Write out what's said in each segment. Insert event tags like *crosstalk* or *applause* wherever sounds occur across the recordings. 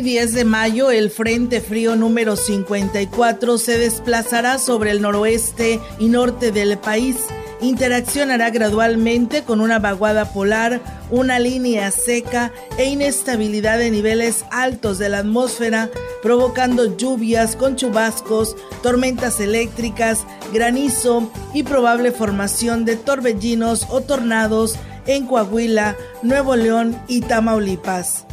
Hoy 10 de mayo el Frente Frío número 54 se desplazará sobre el noroeste y norte del país. Interaccionará gradualmente con una vaguada polar, una línea seca e inestabilidad de niveles altos de la atmósfera, provocando lluvias con chubascos, tormentas eléctricas, granizo y probable formación de torbellinos o tornados en Coahuila, Nuevo León y Tamaulipas.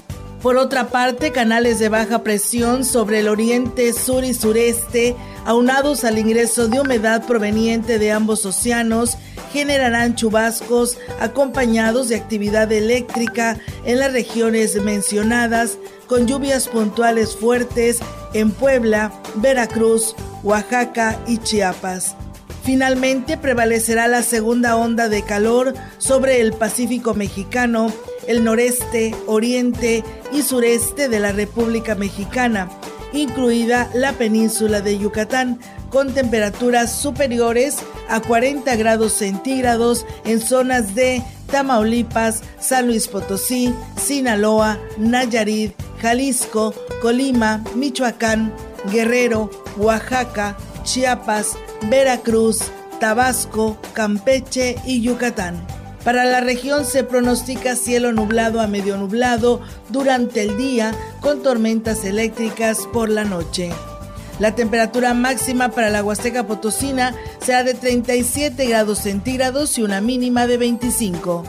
Por otra parte, canales de baja presión sobre el oriente, sur y sureste, aunados al ingreso de humedad proveniente de ambos océanos, generarán chubascos acompañados de actividad eléctrica en las regiones mencionadas, con lluvias puntuales fuertes en Puebla, Veracruz, Oaxaca y Chiapas. Finalmente prevalecerá la segunda onda de calor sobre el Pacífico mexicano, el noreste, oriente y sureste de la República Mexicana, incluida la península de Yucatán, con temperaturas superiores a 40 grados centígrados en zonas de Tamaulipas, San Luis Potosí, Sinaloa, Nayarit, Jalisco, Colima, Michoacán, Guerrero, Oaxaca, Chiapas, Veracruz, Tabasco, Campeche y Yucatán. Para la región se pronostica cielo nublado a medio nublado durante el día con tormentas eléctricas por la noche. La temperatura máxima para la Huasteca Potosina será de 37 grados centígrados y una mínima de 25.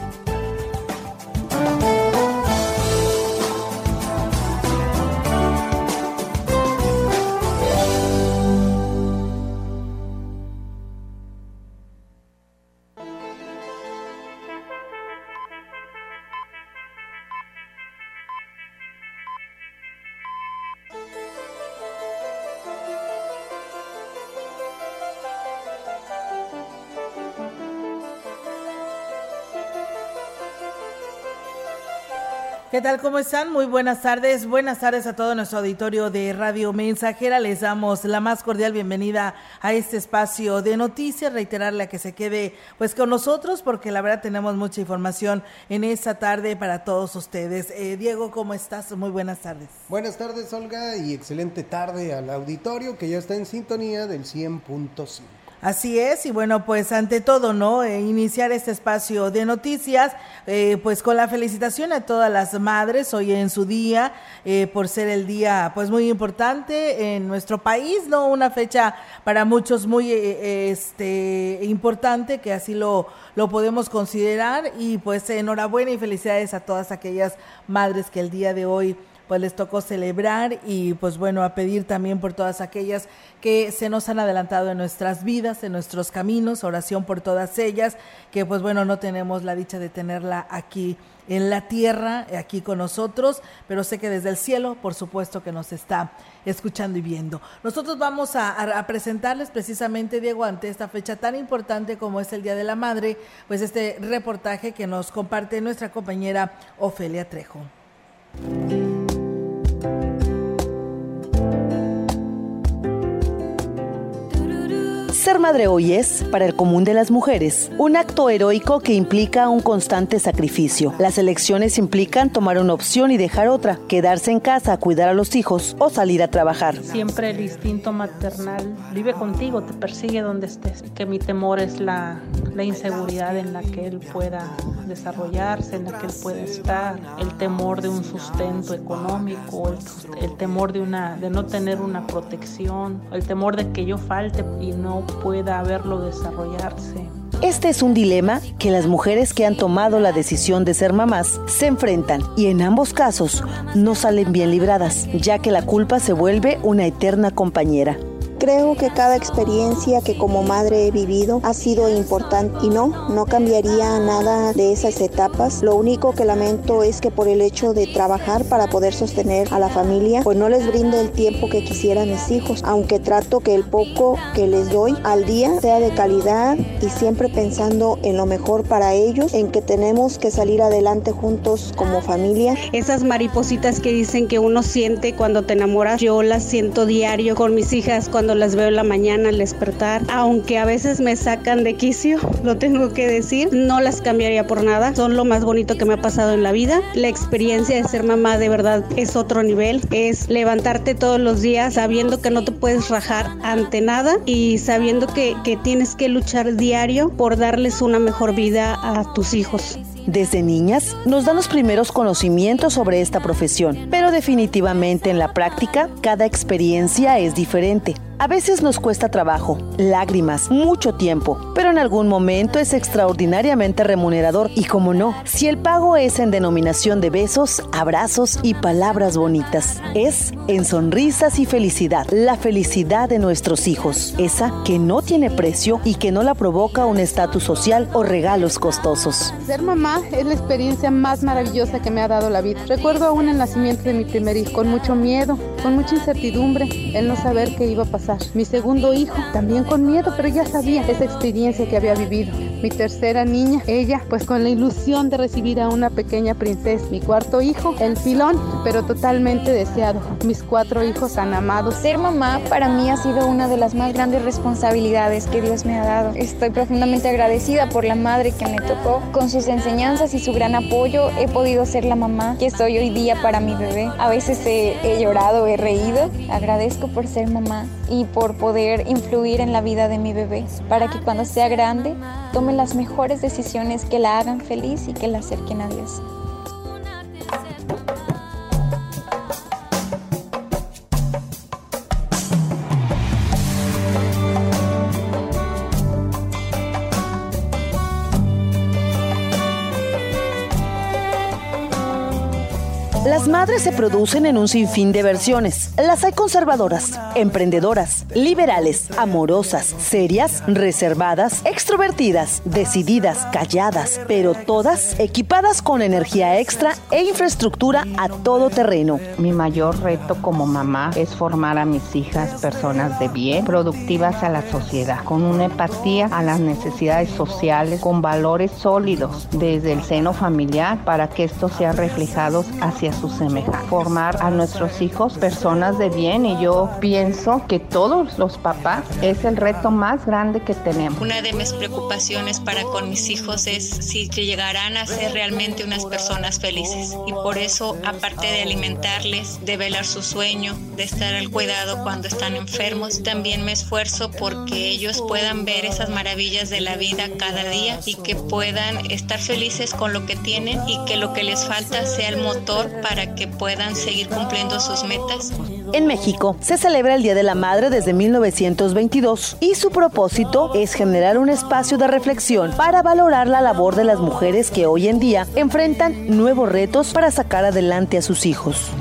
¿Qué tal? ¿Cómo están? Muy buenas tardes. Buenas tardes a todo nuestro auditorio de Radio Mensajera. Les damos la más cordial bienvenida a este espacio de noticias. Reiterarle a que se quede pues con nosotros porque la verdad tenemos mucha información en esta tarde para todos ustedes. Eh, Diego, ¿cómo estás? Muy buenas tardes. Buenas tardes, Olga, y excelente tarde al auditorio que ya está en sintonía del 100.5. Así es, y bueno, pues ante todo, ¿no? Eh, iniciar este espacio de noticias, eh, pues con la felicitación a todas las madres hoy en su día, eh, por ser el día, pues muy importante en nuestro país, ¿no? Una fecha para muchos muy, este, importante, que así lo, lo podemos considerar, y pues enhorabuena y felicidades a todas aquellas madres que el día de hoy pues les tocó celebrar y pues bueno, a pedir también por todas aquellas que se nos han adelantado en nuestras vidas, en nuestros caminos, oración por todas ellas, que pues bueno, no tenemos la dicha de tenerla aquí en la tierra, aquí con nosotros, pero sé que desde el cielo, por supuesto que nos está escuchando y viendo. Nosotros vamos a, presentarles precisamente, Diego, ante esta fecha tan importante como es el Día de la Madre, pues este reportaje que nos comparte nuestra compañera Ofelia Trejo. Ser madre hoy es, para el común de las mujeres, un acto heroico que implica un constante sacrificio. Las elecciones implican tomar una opción y dejar otra, quedarse en casa a cuidar a los hijos o salir a trabajar. Siempre el instinto maternal vive contigo, te persigue donde estés. Que mi temor es la, la inseguridad en la que él pueda desarrollarse, en la que él pueda estar, el temor de un sustento económico, el, el temor de, una, de no tener una protección, el temor de que yo falte y no pueda verlo desarrollarse. Este es un dilema que las mujeres que han tomado la decisión de ser mamás se enfrentan y en ambos casos no salen bien libradas, ya que la culpa se vuelve una eterna compañera. Creo que cada experiencia que como madre he vivido ha sido importante y no, no cambiaría nada de esas etapas. Lo único que lamento es que por el hecho de trabajar para poder sostener a la familia, pues no les brindo el tiempo que quisieran mis hijos, aunque trato que el poco que les doy al día sea de calidad y siempre pensando en lo mejor para ellos, en que tenemos que salir adelante juntos como familia. Esas maripositas que dicen que uno siente cuando te enamoras, yo las siento diario con mis hijas cuando las veo en la mañana al despertar, aunque a veces me sacan de quicio, *laughs* lo tengo que decir, no las cambiaría por nada, son lo más bonito que me ha pasado en la vida. La experiencia de ser mamá de verdad es otro nivel, es levantarte todos los días sabiendo que no te puedes rajar ante nada y sabiendo que, que tienes que luchar diario por darles una mejor vida a tus hijos. Desde niñas nos dan los primeros conocimientos sobre esta profesión, pero definitivamente en la práctica cada experiencia es diferente. A veces nos cuesta trabajo, lágrimas, mucho tiempo, pero en algún momento es extraordinariamente remunerador y como no, si el pago es en denominación de besos, abrazos y palabras bonitas, es en sonrisas y felicidad, la felicidad de nuestros hijos, esa que no tiene precio y que no la provoca un estatus social o regalos costosos. Ser mamá es la experiencia más maravillosa que me ha dado la vida. Recuerdo aún el nacimiento de mi primer hijo con mucho miedo, con mucha incertidumbre, el no saber qué iba a pasar mi segundo hijo, también con miedo, pero ya sabía esa experiencia que había vivido. Mi tercera niña, ella, pues con la ilusión de recibir a una pequeña princesa. Mi cuarto hijo, el filón, pero totalmente deseado. Mis cuatro hijos han amado. Ser mamá para mí ha sido una de las más grandes responsabilidades que Dios me ha dado. Estoy profundamente agradecida por la madre que me tocó. Con sus enseñanzas y su gran apoyo he podido ser la mamá que soy hoy día para mi bebé. A veces he, he llorado, he reído. Agradezco por ser mamá por poder influir en la vida de mi bebé, para que cuando sea grande tome las mejores decisiones que la hagan feliz y que la acerquen a Dios. Madres se producen en un sinfín de versiones. Las hay conservadoras, emprendedoras, liberales, amorosas, serias, reservadas, extrovertidas, decididas, calladas, pero todas equipadas con energía extra e infraestructura a todo terreno. Mi mayor reto como mamá es formar a mis hijas personas de bien, productivas a la sociedad, con una empatía a las necesidades sociales, con valores sólidos desde el seno familiar para que estos sean reflejados hacia sus Formar a nuestros hijos personas de bien y yo pienso que todos los papás es el reto más grande que tenemos. Una de mis preocupaciones para con mis hijos es si llegarán a ser realmente unas personas felices. Y por eso, aparte de alimentarles, de velar su sueño, de estar al cuidado cuando están enfermos, también me esfuerzo porque ellos puedan ver esas maravillas de la vida cada día y que puedan estar felices con lo que tienen y que lo que les falta sea el motor para que puedan seguir cumpliendo sus metas. En México se celebra el Día de la Madre desde 1922 y su propósito es generar un espacio de reflexión para valorar la labor de las mujeres que hoy en día enfrentan nuevos retos para sacar adelante a sus hijos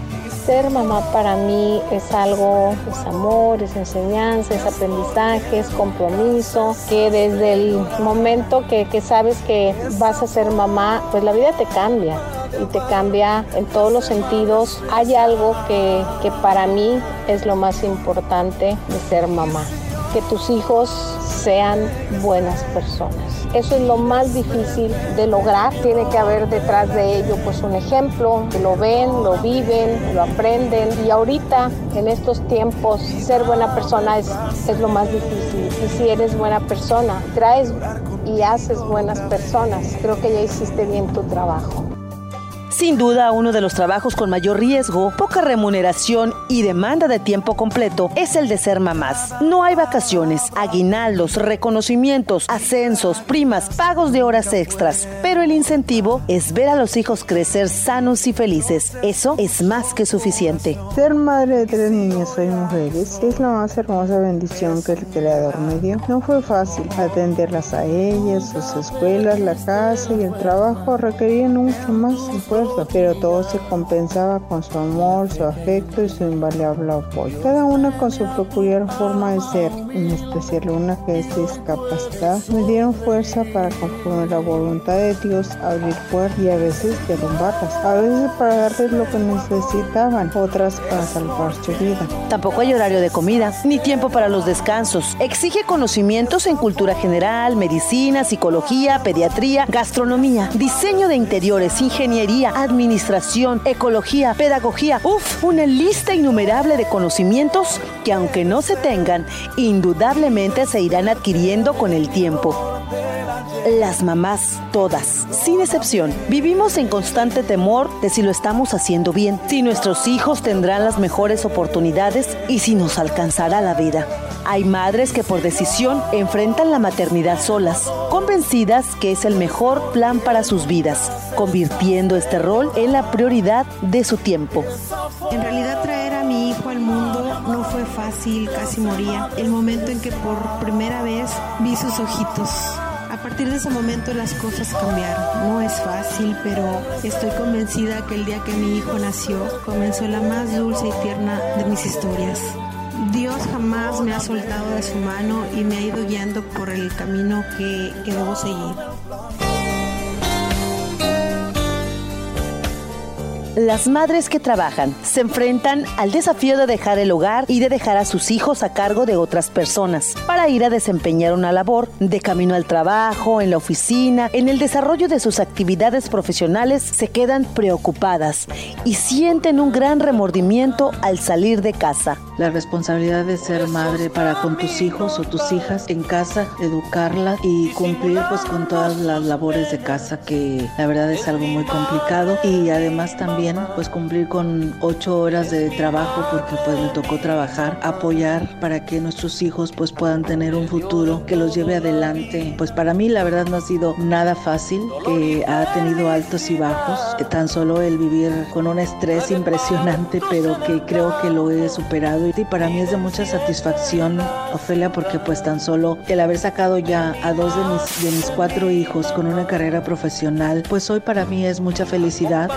ser mamá para mí es algo, es amor, es enseñanza, es aprendizaje, es compromiso, que desde el momento que, que, sabes que vas a ser mamá, pues la vida te cambia y te cambia en todos los sentidos. Hay algo que, que para mí es lo más importante de ser mamá, que tus hijos sean buenas personas. Eso es lo más difícil de lograr. Tiene que haber detrás de ello pues un ejemplo, que lo ven, lo viven, lo aprenden. Y ahorita, en estos tiempos, ser buena persona es, es lo más difícil. Y si eres buena persona, traes y haces buenas personas, creo que ya hiciste bien tu trabajo. Sin duda, uno de los trabajos con mayor riesgo, poca remuneración y demanda de tiempo completo es el de ser mamás. No hay vacaciones, aguinaldos, reconocimientos, ascensos, primas, pagos de horas extras, pero el incentivo es ver a los hijos crecer sanos y felices. Eso es más que suficiente. Ser madre de tres niñas y mujeres es la más hermosa bendición que el Creador me dio. No fue fácil atenderlas a ellas, sus escuelas, la casa y el trabajo requerían mucho más esfuerzo, pero todo se compensaba con su amor, su afecto y su invariable apoyo. Cada una con su peculiar forma de ser, en especial una que es discapacidad, me dieron fuerza para conforme la voluntad de Dios abrir puertas y a veces derrumbarlas, a veces para darles lo que necesitaban, otras para salvar su vida. Tampoco hay horario de comida, ni tiempo para los descansos. Exige conocimientos en cultura general, medicina, psicología, pediatría, gastronomía, diseño de interiores, ingeniería, administración, ecología, pedagogía. Uf, una lista innumerable de conocimientos que aunque no se tengan, indudablemente se irán adquiriendo con el tiempo. Las mamás, todas, sin excepción, vivimos en constante temor de si lo estamos haciendo bien, si nuestros hijos tendrán las mejores oportunidades y si nos alcanzará la vida. Hay madres que por decisión enfrentan la maternidad solas, convencidas que es el mejor plan para sus vidas, convirtiendo este rol en la prioridad de su tiempo. En realidad traer a mi hijo al mundo no fue fácil, casi moría. El momento en que por primera vez vi sus ojitos partir de ese momento las cosas cambiaron. No es fácil, pero estoy convencida que el día que mi hijo nació comenzó la más dulce y tierna de mis historias. Dios jamás me ha soltado de su mano y me ha ido guiando por el camino que, que debo seguir. Las madres que trabajan se enfrentan al desafío de dejar el hogar y de dejar a sus hijos a cargo de otras personas para ir a desempeñar una labor de camino al trabajo, en la oficina, en el desarrollo de sus actividades profesionales, se quedan preocupadas y sienten un gran remordimiento al salir de casa. La responsabilidad de ser madre para con tus hijos o tus hijas en casa, educarlas y cumplir pues con todas las labores de casa que la verdad es algo muy complicado y además también pues cumplir con ocho horas de trabajo porque pues me tocó trabajar, apoyar para que nuestros hijos pues puedan tener un futuro que los lleve adelante. Pues para mí la verdad no ha sido nada fácil, que ha tenido altos y bajos, tan solo el vivir con un estrés impresionante, pero que creo que lo he superado y para mí es de mucha satisfacción, Ofelia, porque pues tan solo el haber sacado ya a dos de mis, de mis cuatro hijos con una carrera profesional, pues hoy para mí es mucha felicidad.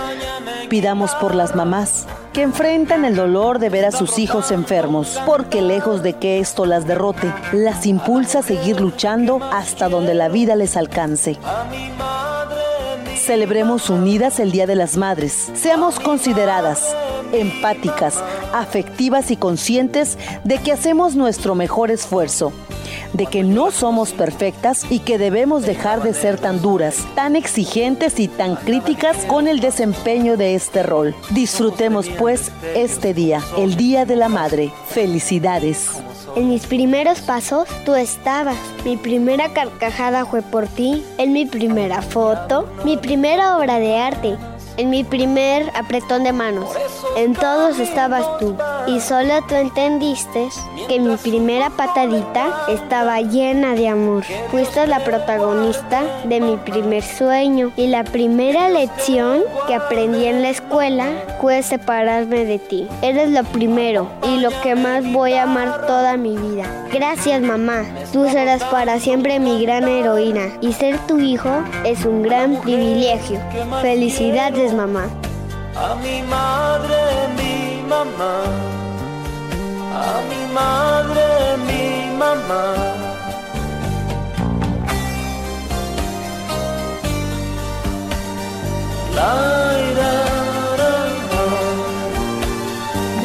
Por las mamás que enfrentan el dolor de ver a sus hijos enfermos, porque lejos de que esto las derrote, las impulsa a seguir luchando hasta donde la vida les alcance. Celebremos unidas el Día de las Madres. Seamos consideradas, empáticas, afectivas y conscientes de que hacemos nuestro mejor esfuerzo, de que no somos perfectas y que debemos dejar de ser tan duras, tan exigentes y tan críticas con el desempeño de este rol. Disfrutemos pues este día, el Día de la Madre. Felicidades. En mis primeros pasos tú estabas. Mi primera carcajada fue por ti. En mi primera foto, mi primera obra de arte, en mi primer apretón de manos. En todos estabas tú. Y solo tú entendiste que mi primera patadita estaba llena de amor. Fuiste la protagonista de mi primer sueño. Y la primera lección que aprendí en la escuela fue separarme de ti. Eres lo primero y lo que más voy a amar toda mi vida. Gracias mamá. Tú serás para siempre mi gran heroína. Y ser tu hijo es un gran privilegio. Felicidades mamá. A mi madre, mi mamá. A mi madre, mi mamá.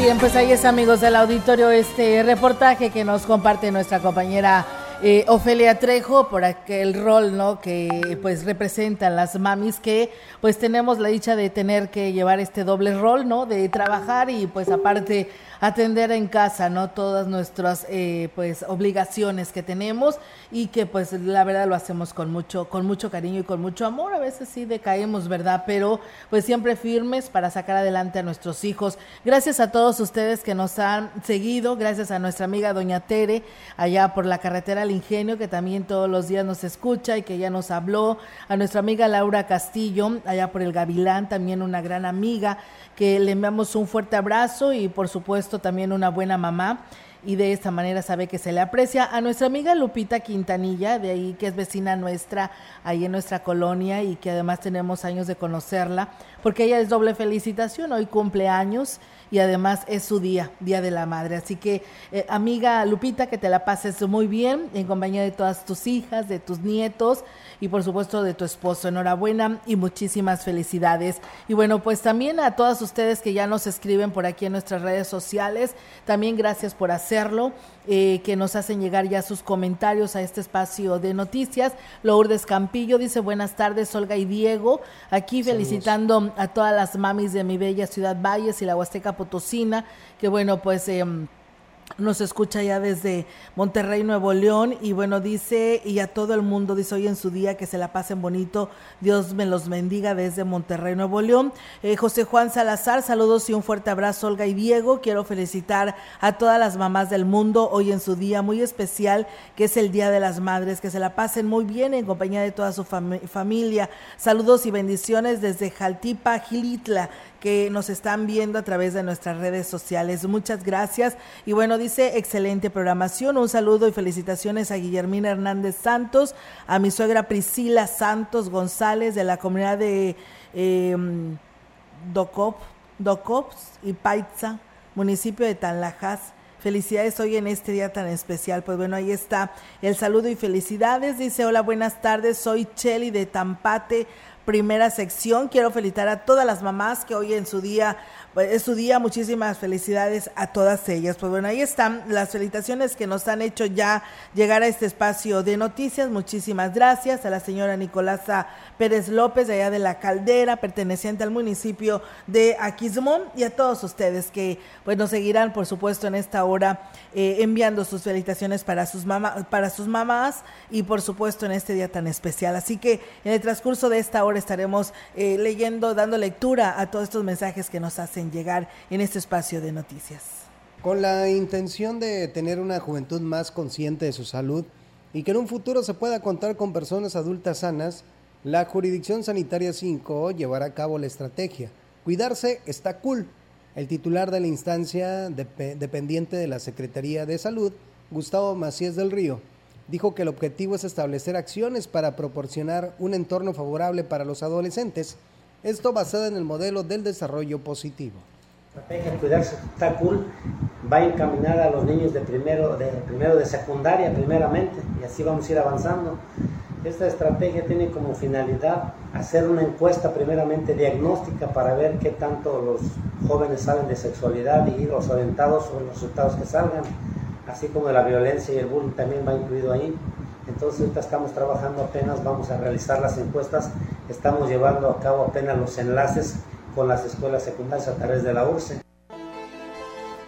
Bien, pues ahí es amigos del auditorio este reportaje que nos comparte nuestra compañera eh, Ofelia Trejo por aquel rol, ¿no? Que pues representan las mamis que pues tenemos la dicha de tener que llevar este doble rol, ¿no? De trabajar y pues aparte atender en casa, ¿no? Todas nuestras eh, pues obligaciones que tenemos y que pues la verdad lo hacemos con mucho, con mucho cariño y con mucho amor. A veces sí decaemos, ¿verdad? Pero pues siempre firmes para sacar adelante a nuestros hijos. Gracias a todos ustedes que nos han seguido, gracias a nuestra amiga Doña Tere, allá por la carretera al Ingenio, que también todos los días nos escucha y que ya nos habló, a nuestra amiga Laura Castillo, allá por el Gavilán, también una gran amiga que le enviamos un fuerte abrazo y por supuesto también una buena mamá y de esta manera sabe que se le aprecia a nuestra amiga Lupita Quintanilla, de ahí que es vecina nuestra, ahí en nuestra colonia y que además tenemos años de conocerla, porque ella es doble felicitación, hoy cumple años y además es su día, Día de la Madre. Así que, eh, amiga Lupita, que te la pases muy bien en compañía de todas tus hijas, de tus nietos y por supuesto de tu esposo. Enhorabuena y muchísimas felicidades. Y bueno, pues también a todas ustedes que ya nos escriben por aquí en nuestras redes sociales, también gracias por hacerlo. Eh, que nos hacen llegar ya sus comentarios a este espacio de noticias. Lourdes Campillo dice buenas tardes, Olga y Diego, aquí felicitando a todas las mamis de mi bella ciudad Valles y la Huasteca Potosina, que bueno, pues... Eh, nos escucha ya desde Monterrey, Nuevo León, y bueno, dice, y a todo el mundo, dice hoy en su día que se la pasen bonito, Dios me los bendiga desde Monterrey, Nuevo León. Eh, José Juan Salazar, saludos y un fuerte abrazo, Olga y Diego. Quiero felicitar a todas las mamás del mundo hoy en su día muy especial, que es el Día de las Madres, que se la pasen muy bien en compañía de toda su familia. Saludos y bendiciones desde Jaltipa, Gilitla que nos están viendo a través de nuestras redes sociales. Muchas gracias. Y bueno, dice excelente programación. Un saludo y felicitaciones a Guillermina Hernández Santos, a mi suegra Priscila Santos González de la comunidad de eh, Docop, Docops y Paitza, municipio de Tanlajas. Felicidades hoy en este día tan especial. Pues bueno, ahí está el saludo y felicidades. Dice, hola, buenas tardes. Soy Cheli de Tampate, primera sección. Quiero felicitar a todas las mamás que hoy en su día es su día. Muchísimas felicidades a todas ellas. Pues bueno, ahí están las felicitaciones que nos han hecho ya llegar a este espacio de noticias. Muchísimas gracias a la señora Nicolasa Pérez López, de allá de la Caldera, perteneciente al municipio de Aquismón, y a todos ustedes que pues nos seguirán, por supuesto, en esta hora eh, enviando sus felicitaciones para sus, mamás para sus mamás y, por supuesto, en este día tan especial. Así que en el transcurso de esta hora estaremos eh, leyendo, dando lectura a todos estos mensajes que nos hacen llegar en este espacio de noticias. Con la intención de tener una juventud más consciente de su salud y que en un futuro se pueda contar con personas adultas sanas, la Jurisdicción Sanitaria 5 llevará a cabo la estrategia. Cuidarse está cool. El titular de la instancia dependiente de la Secretaría de Salud, Gustavo Macías del Río, dijo que el objetivo es establecer acciones para proporcionar un entorno favorable para los adolescentes esto basado en el modelo del desarrollo positivo. La estrategia de cuidarse está cool va encaminada a los niños de primero de, primero de secundaria primeramente y así vamos a ir avanzando. Esta estrategia tiene como finalidad hacer una encuesta primeramente diagnóstica para ver qué tanto los jóvenes saben de sexualidad y los orientados sobre los resultados que salgan, así como de la violencia y el bullying también va incluido ahí. Entonces ahorita estamos trabajando apenas, vamos a realizar las encuestas, estamos llevando a cabo apenas los enlaces con las escuelas secundarias a través de la URSE.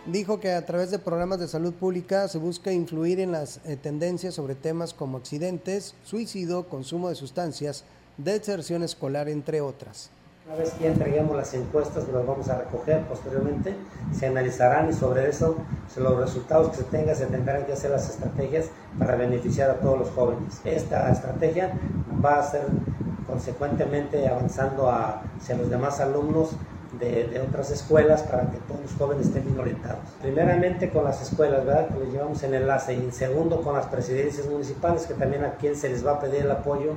Dijo que a través de programas de salud pública se busca influir en las eh, tendencias sobre temas como accidentes, suicidio, consumo de sustancias, deserción escolar, entre otras. Una vez que entreguemos las encuestas, las vamos a recoger posteriormente, se analizarán y sobre eso, los resultados que se tengan, se tendrán que hacer las estrategias para beneficiar a todos los jóvenes. Esta estrategia va a ser consecuentemente avanzando hacia los demás alumnos de, otras escuelas para que todos los jóvenes estén bien orientados. Primeramente con las escuelas, ¿verdad? Que les llevamos en enlace y segundo con las presidencias municipales, que también a quien se les va a pedir el apoyo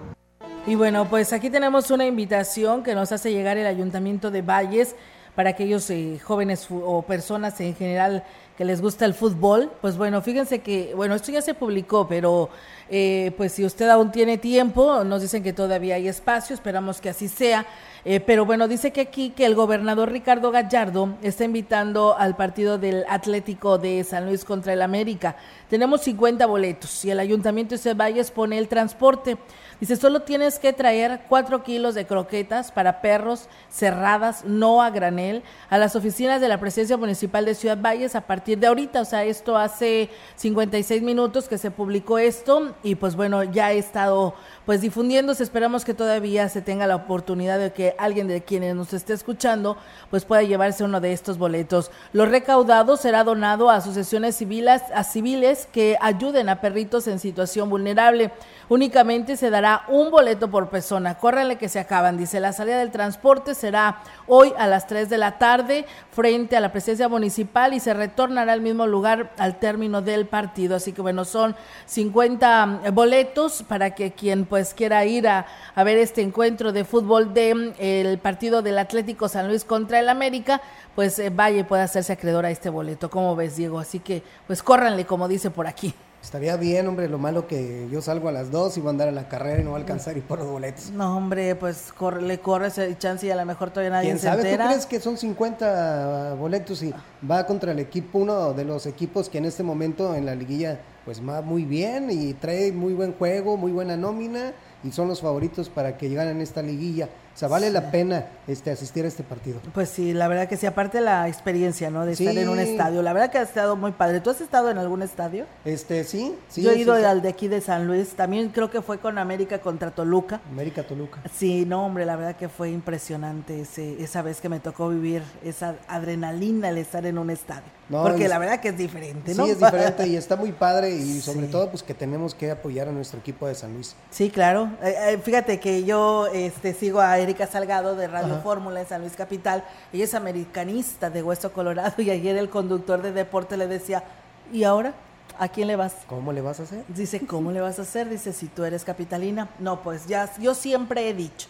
y bueno, pues aquí tenemos una invitación que nos hace llegar el Ayuntamiento de Valles para aquellos eh, jóvenes o personas en general que les gusta el fútbol, pues bueno, fíjense que, bueno, esto ya se publicó, pero eh, pues si usted aún tiene tiempo, nos dicen que todavía hay espacio, esperamos que así sea. Eh, pero bueno, dice que aquí que el gobernador Ricardo Gallardo está invitando al partido del Atlético de San Luis contra el América. Tenemos 50 boletos y el Ayuntamiento de Ceballos pone el transporte. Dice, solo tienes que traer cuatro kilos de croquetas para perros cerradas, no a granel, a las oficinas de la Presidencia Municipal de Ciudad Valles a partir de ahorita. O sea, esto hace 56 minutos que se publicó esto y pues bueno, ya ha estado pues difundiéndose. Esperamos que todavía se tenga la oportunidad de que alguien de quienes nos esté escuchando pues pueda llevarse uno de estos boletos. Lo recaudado será donado a asociaciones civiles, a civiles que ayuden a perritos en situación vulnerable. Únicamente se dará un boleto por persona. Córrele que se acaban. Dice, la salida del transporte será hoy a las 3 de la tarde frente a la presencia municipal y se retornará al mismo lugar al término del partido. Así que bueno, son 50 boletos para que quien pues quiera ir a, ver este encuentro de fútbol de el partido del Atlético San Luis contra el América, pues eh, vaya y pueda hacerse acreedor a este boleto. ¿Cómo ves, Diego? Así que pues córranle, como dice por aquí. Estaría bien, hombre, lo malo que yo salgo a las dos y voy a andar a la carrera y no voy a alcanzar y por los boletos. No, hombre, pues corre, le corres el chance y a lo mejor todavía nadie ¿Quién se sabe? entera. ¿Tú crees que son 50 boletos y va contra el equipo, uno de los equipos que en este momento en la liguilla pues va muy bien y trae muy buen juego, muy buena nómina y son los favoritos para que llegaran en esta liguilla? O sea, vale la pena este asistir a este partido. Pues sí, la verdad que sí, aparte la experiencia, ¿no? De estar en un estadio. La verdad que ha estado muy padre. ¿Tú has estado en algún estadio? Este, sí, sí. Yo he ido sí, al de aquí de San Luis. También creo que fue con América contra Toluca. América Toluca. Sí, no, hombre, la verdad que fue impresionante ese, esa vez que me tocó vivir esa adrenalina al estar en un estadio. No, Porque la verdad que es diferente, ¿no? Sí, es diferente y está muy padre y *laughs* sobre todo pues que tenemos que apoyar a nuestro equipo de San Luis. Sí, claro. Eh, eh, fíjate que yo este, sigo a Erika Salgado de Radio Ajá. Fórmula en San Luis Capital. Ella es americanista de Hueso Colorado y ayer el conductor de deporte le decía, ¿y ahora? ¿A quién le vas? ¿Cómo le vas a hacer? Dice, ¿cómo le vas a hacer? Dice, si tú eres capitalina. No, pues ya, yo siempre he dicho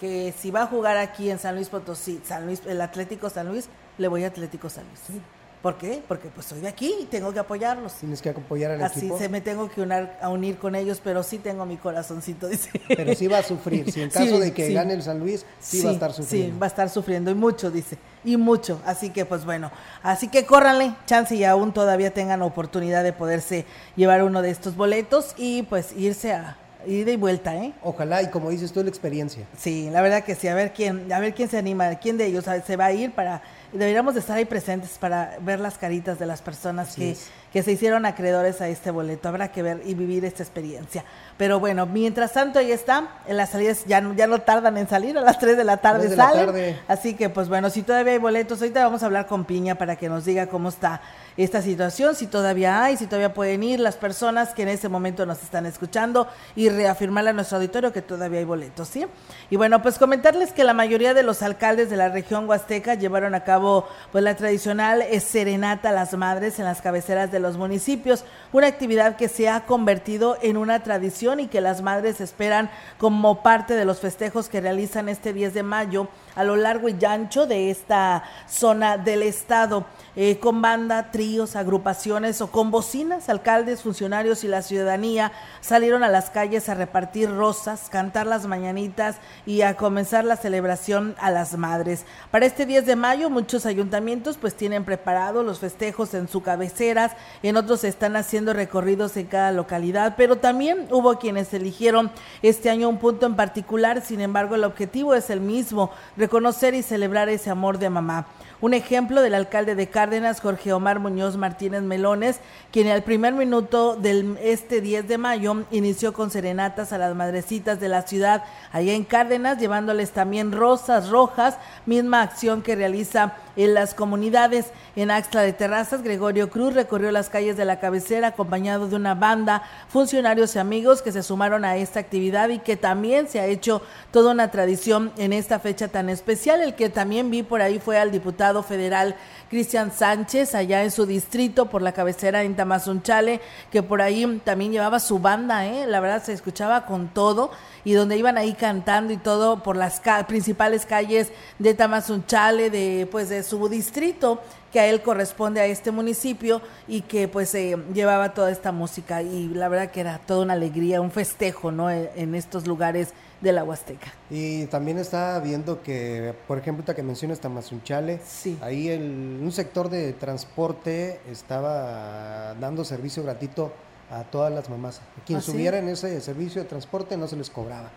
que si va a jugar aquí en San Luis Potosí, San Luis, el Atlético San Luis, le voy a Atlético San Luis. ¿Por qué? Porque pues soy de aquí y tengo que apoyarlos. Tienes que apoyar al Así equipo. se me tengo que unar, a unir con ellos, pero sí tengo mi corazoncito, *laughs* dice. Pero sí va a sufrir. Si en Sí, caso de que sí. gane el San Luis, sí, va a estar sufriendo. Sí, va a estar sufriendo y mucho, dice. Y mucho. Así que, pues bueno. Así que córranle, chance y aún todavía tengan oportunidad de poderse llevar uno de estos boletos y pues irse a ida y vuelta, ¿eh? Ojalá, y como dices tú, la experiencia. Sí, la verdad que sí. A ver quién, a ver quién se anima, quién de ellos se va a ir para. Deberíamos de estar ahí presentes para ver las caritas de las personas Así que, es. Que se hicieron acreedores a este boleto. Habrá que ver y vivir esta experiencia. Pero bueno, mientras tanto ahí está. En las salidas ya, no- ya no tardan en salir, a las 3 de la tarde de la tarde. Así que pues bueno, si todavía hay boletos, ahorita vamos a hablar con Piña para que nos diga cómo está esta situación, si todavía hay, si todavía pueden ir las personas que en ese momento nos están escuchando y reafirmarle a nuestro auditorio que todavía hay boletos, ¿sí? Y bueno, pues comentarles que la mayoría de los alcaldes de la región huasteca llevaron a cabo pues la tradicional serenata a las madres en las cabeceras de los municipios, una actividad que se ha convertido en una tradición y que las madres esperan como parte de los festejos que realizan este 10 de mayo a lo largo y ancho de esta zona del estado, eh, con banda, tríos, agrupaciones o con bocinas, alcaldes, funcionarios y la ciudadanía salieron a las calles a repartir rosas, cantar las mañanitas y a comenzar la celebración a las madres. Para este 10 de mayo muchos ayuntamientos pues tienen preparados los festejos en sus cabeceras, en otros están haciendo recorridos en cada localidad, pero también hubo quienes eligieron este año un punto en particular, sin embargo el objetivo es el mismo, reconocer y celebrar ese amor de mamá. Un ejemplo del alcalde de Cárdenas, Jorge Omar Muñoz Martínez Melones, quien al primer minuto del este 10 de mayo inició con serenatas a las madrecitas de la ciudad allá en Cárdenas, llevándoles también rosas rojas, misma acción que realiza en las comunidades. En Axtla de Terrazas, Gregorio Cruz recorrió las calles de la cabecera acompañado de una banda, funcionarios y amigos que se sumaron a esta actividad y que también se ha hecho toda una tradición en esta fecha tan especial. El que también vi por ahí fue al diputado federal Cristian Sánchez allá en su distrito por la cabecera en Tamazunchale, que por ahí también llevaba su banda, ¿eh? la verdad se escuchaba con todo y donde iban ahí cantando y todo por las principales calles de Tamazunchale, de pues de su distrito que a él corresponde a este municipio y que pues eh, llevaba toda esta música y la verdad que era toda una alegría, un festejo, ¿no? E, en estos lugares de la Huasteca. Y también está viendo que, por ejemplo, que mencionas Tamazunchale, sí. ahí el, un sector de transporte estaba dando servicio gratuito a todas las mamás. Quien ¿Ah, subiera en ese servicio de transporte no se les cobraba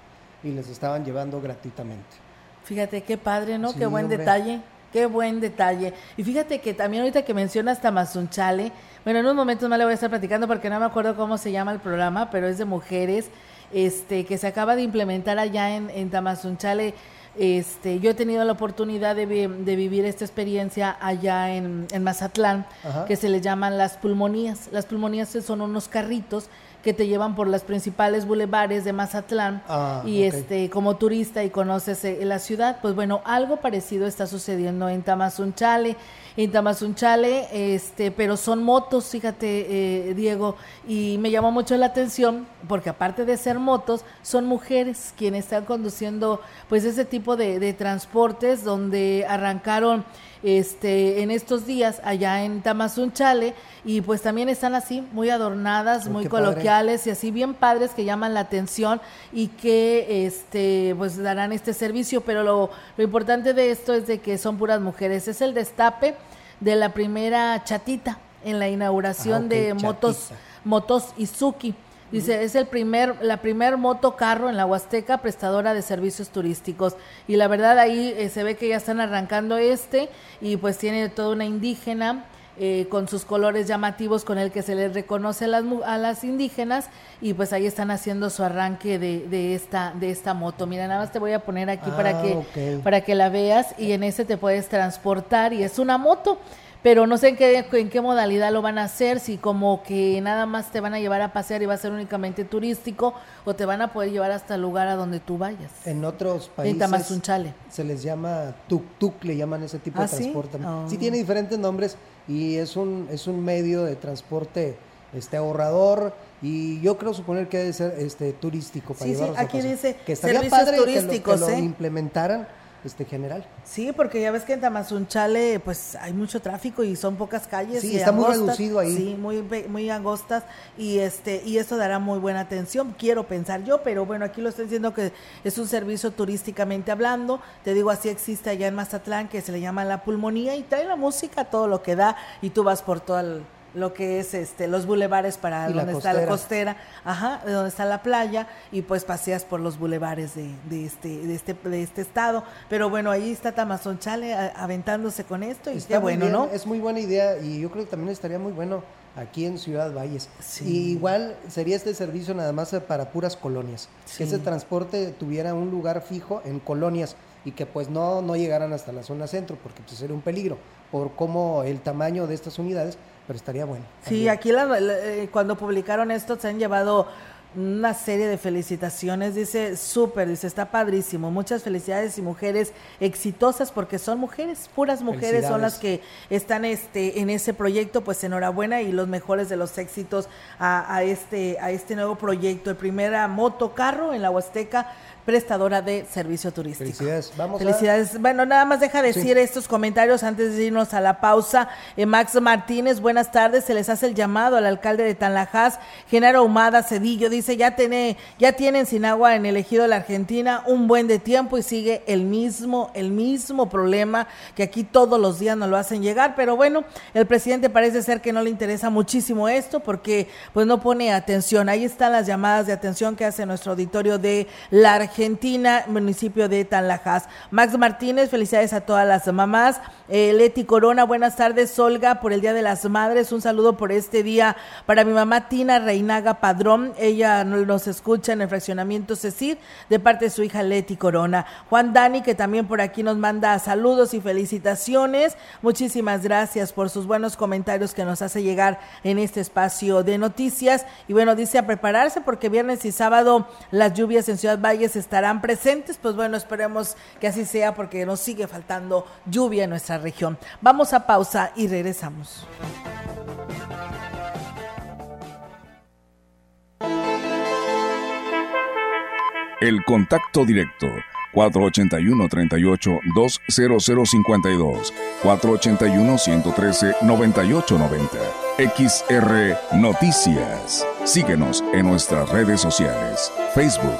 y les estaban llevando gratuitamente. Fíjate qué padre, ¿no? qué buen detalle. Qué buen detalle. Y fíjate que también ahorita que mencionas Tamazunchale, bueno, en unos momentos más le voy a estar platicando porque no me acuerdo cómo se llama el programa, pero es de mujeres, este, que se acaba de implementar allá en, en Tamazunchale. Este, yo he tenido la oportunidad de, de vivir esta experiencia allá en, en Mazatlán, que se le llaman las pulmonías. Las pulmonías son unos carritos que te llevan por las principales bulevares de Mazatlán ah, y este como turista y conoces eh, la ciudad, pues bueno, algo parecido está sucediendo en Tamazunchale, en Tamazunchale, este, pero son motos, fíjate, eh, Diego, y me llamó mucho la atención porque aparte de ser motos, son mujeres quienes están conduciendo pues ese tipo de, de transportes donde arrancaron este, en estos días allá en Tamazunchale y pues también están así muy adornadas, muy coloquiales y así bien padres que llaman la atención y que este pues darán este servicio, pero lo, lo importante de esto es de que son puras mujeres, es el destape de la primera chatita en la inauguración ah, de motos motos Izuki Dice, es el primer, la primer moto carro en la Huasteca prestadora de servicios turísticos. Y la verdad ahí eh, se ve que ya están arrancando este y pues tiene toda una indígena eh, con sus colores llamativos con el que se les reconoce a las, a las indígenas y pues ahí están haciendo su arranque de, de, esta de esta moto. Mira, nada más te voy a poner aquí para ah, que para que la veas y en ese te puedes transportar y es una moto pero no sé en qué, en qué modalidad lo van a hacer, si como que nada más te van a llevar a pasear y va a ser únicamente turístico o te van a poder llevar hasta el lugar a donde tú vayas. En otros países se les llama tuk-tuk, le llaman ese tipo de ¿Ah, transporte. Oh. Sí? tiene diferentes nombres y es un, es un medio de transporte este ahorrador y yo creo suponer que debe ser este turístico para sí, sí, aquí dice que estaría padre turísticos, que lo, ¿eh? implementaran este general. Sí, porque ya ves que en Tamazunchale pues hay mucho tráfico y son pocas calles. Sí, está muy reducido ahí. Sí, muy, muy angostas y este y eso dará muy buena atención, quiero pensar yo, pero bueno, aquí lo estoy diciendo que es un servicio turísticamente hablando. Te digo, así existe allá en Mazatlán que se le llama la pulmonía y trae la música, todo lo que da y tú vas por todo el lo que es este los bulevares para donde está la costera, ajá, de donde está la playa y pues paseas por los bulevares de, de este de este de este estado, pero bueno, ahí está Tamazonchale aventándose con esto y está bueno, ¿no? Es muy buena idea y yo creo que también estaría muy bueno aquí en Ciudad Valles. Y igual sería este servicio nada más para puras colonias, que ese transporte tuviera un lugar fijo en colonias y que pues no no llegaran hasta la zona centro porque pues sería un peligro por cómo el tamaño de estas unidades pero estaría bueno. Sí, aquí eh, cuando publicaron esto se han llevado una serie de felicitaciones, dice súper, dice está padrísimo, muchas felicidades y mujeres exitosas porque son mujeres, puras mujeres son las que están este en ese proyecto, pues enhorabuena y los mejores de los éxitos a, a este a este nuevo proyecto, el primer moto carro en la Huasteca prestadora de servicio turístico. Felicidades. Vamos Felicidades. Bueno, nada más deja decir estos comentarios antes de irnos a la pausa. Eh, Max Martínez, buenas tardes. Se les hace el llamado al alcalde de Tanlajas, Genaro Humada Cedillo. Dice, ya, tiene, ya tienen sin agua en el ejido de la Argentina un buen de tiempo y sigue el mismo, el mismo problema que aquí todos los días nos lo hacen llegar. Pero bueno, el presidente parece ser que no le interesa muchísimo esto porque pues no pone atención. Ahí están las llamadas de atención que hace nuestro auditorio de la Argentina Argentina, municipio de Tanlajas. Max Martínez, felicidades a todas las mamás. Eh, Leti Corona, buenas tardes. Olga, por el Día de las Madres, un saludo por este día para mi mamá Tina Reinaga Padrón. Ella nos escucha en el fraccionamiento Cecil de parte de su hija Leti Corona. Juan Dani, que también por aquí nos manda saludos y felicitaciones. Muchísimas gracias por sus buenos comentarios que nos hace llegar en este espacio de noticias. Y bueno, dice a prepararse porque viernes y sábado las lluvias en Ciudad Valles estarán presentes. Pues bueno, esperemos que así sea porque nos sigue faltando lluvia en nuestra región. Vamos a pausa y regresamos. El contacto directo 481-38-20052, 481-113-9890. XR Noticias. Síguenos en nuestras redes sociales, Facebook,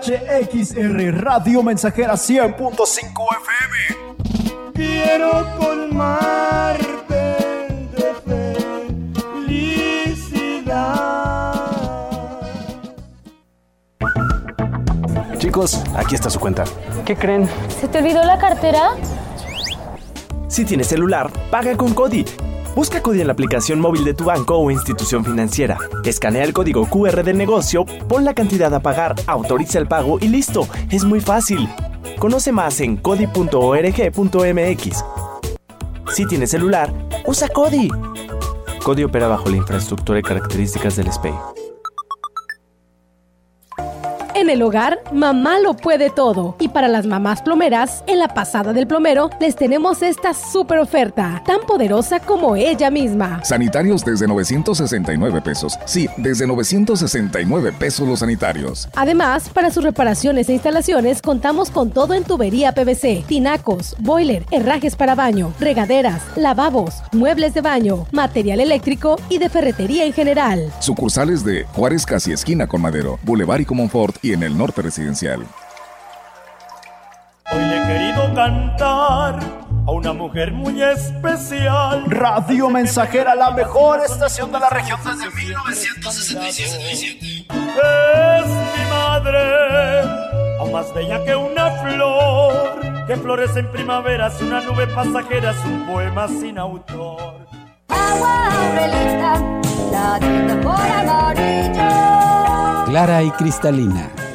XHXR Radio Mensajera 100.5 FM. Quiero colmarte de felicidad. Chicos, aquí está su cuenta. ¿Qué creen? ¿Se te olvidó la cartera? Si tienes celular, paga con Cody. Busca Cody en la aplicación móvil de tu banco o institución financiera. Escanea el código QR del negocio, pon la cantidad a pagar, autoriza el pago y listo. Es muy fácil. Conoce más en cody.org.mx. Si tienes celular, usa Cody. Cody opera bajo la infraestructura y características del SPEI. En el hogar, mamá lo puede todo. Y para las mamás plomeras, en la pasada del plomero les tenemos esta super oferta, tan poderosa como ella misma. Sanitarios desde 969 pesos. Sí, desde 969 pesos los sanitarios. Además, para sus reparaciones e instalaciones contamos con todo en tubería PVC, tinacos, boiler, herrajes para baño, regaderas, lavabos, muebles de baño, material eléctrico y de ferretería en general. Sucursales de Juárez Casi Esquina con Madero, Boulevard y Comonfort y en el norte residencial. Hoy le he querido cantar a una mujer muy especial. Radio Mensajera, la mejor estación de la región desde 1967. Es mi madre, aún más bella que una flor, que florece en primavera, es una nube pasajera, es un poema sin autor. Agua Aurelita, la por amarillo. Clara y cristalina,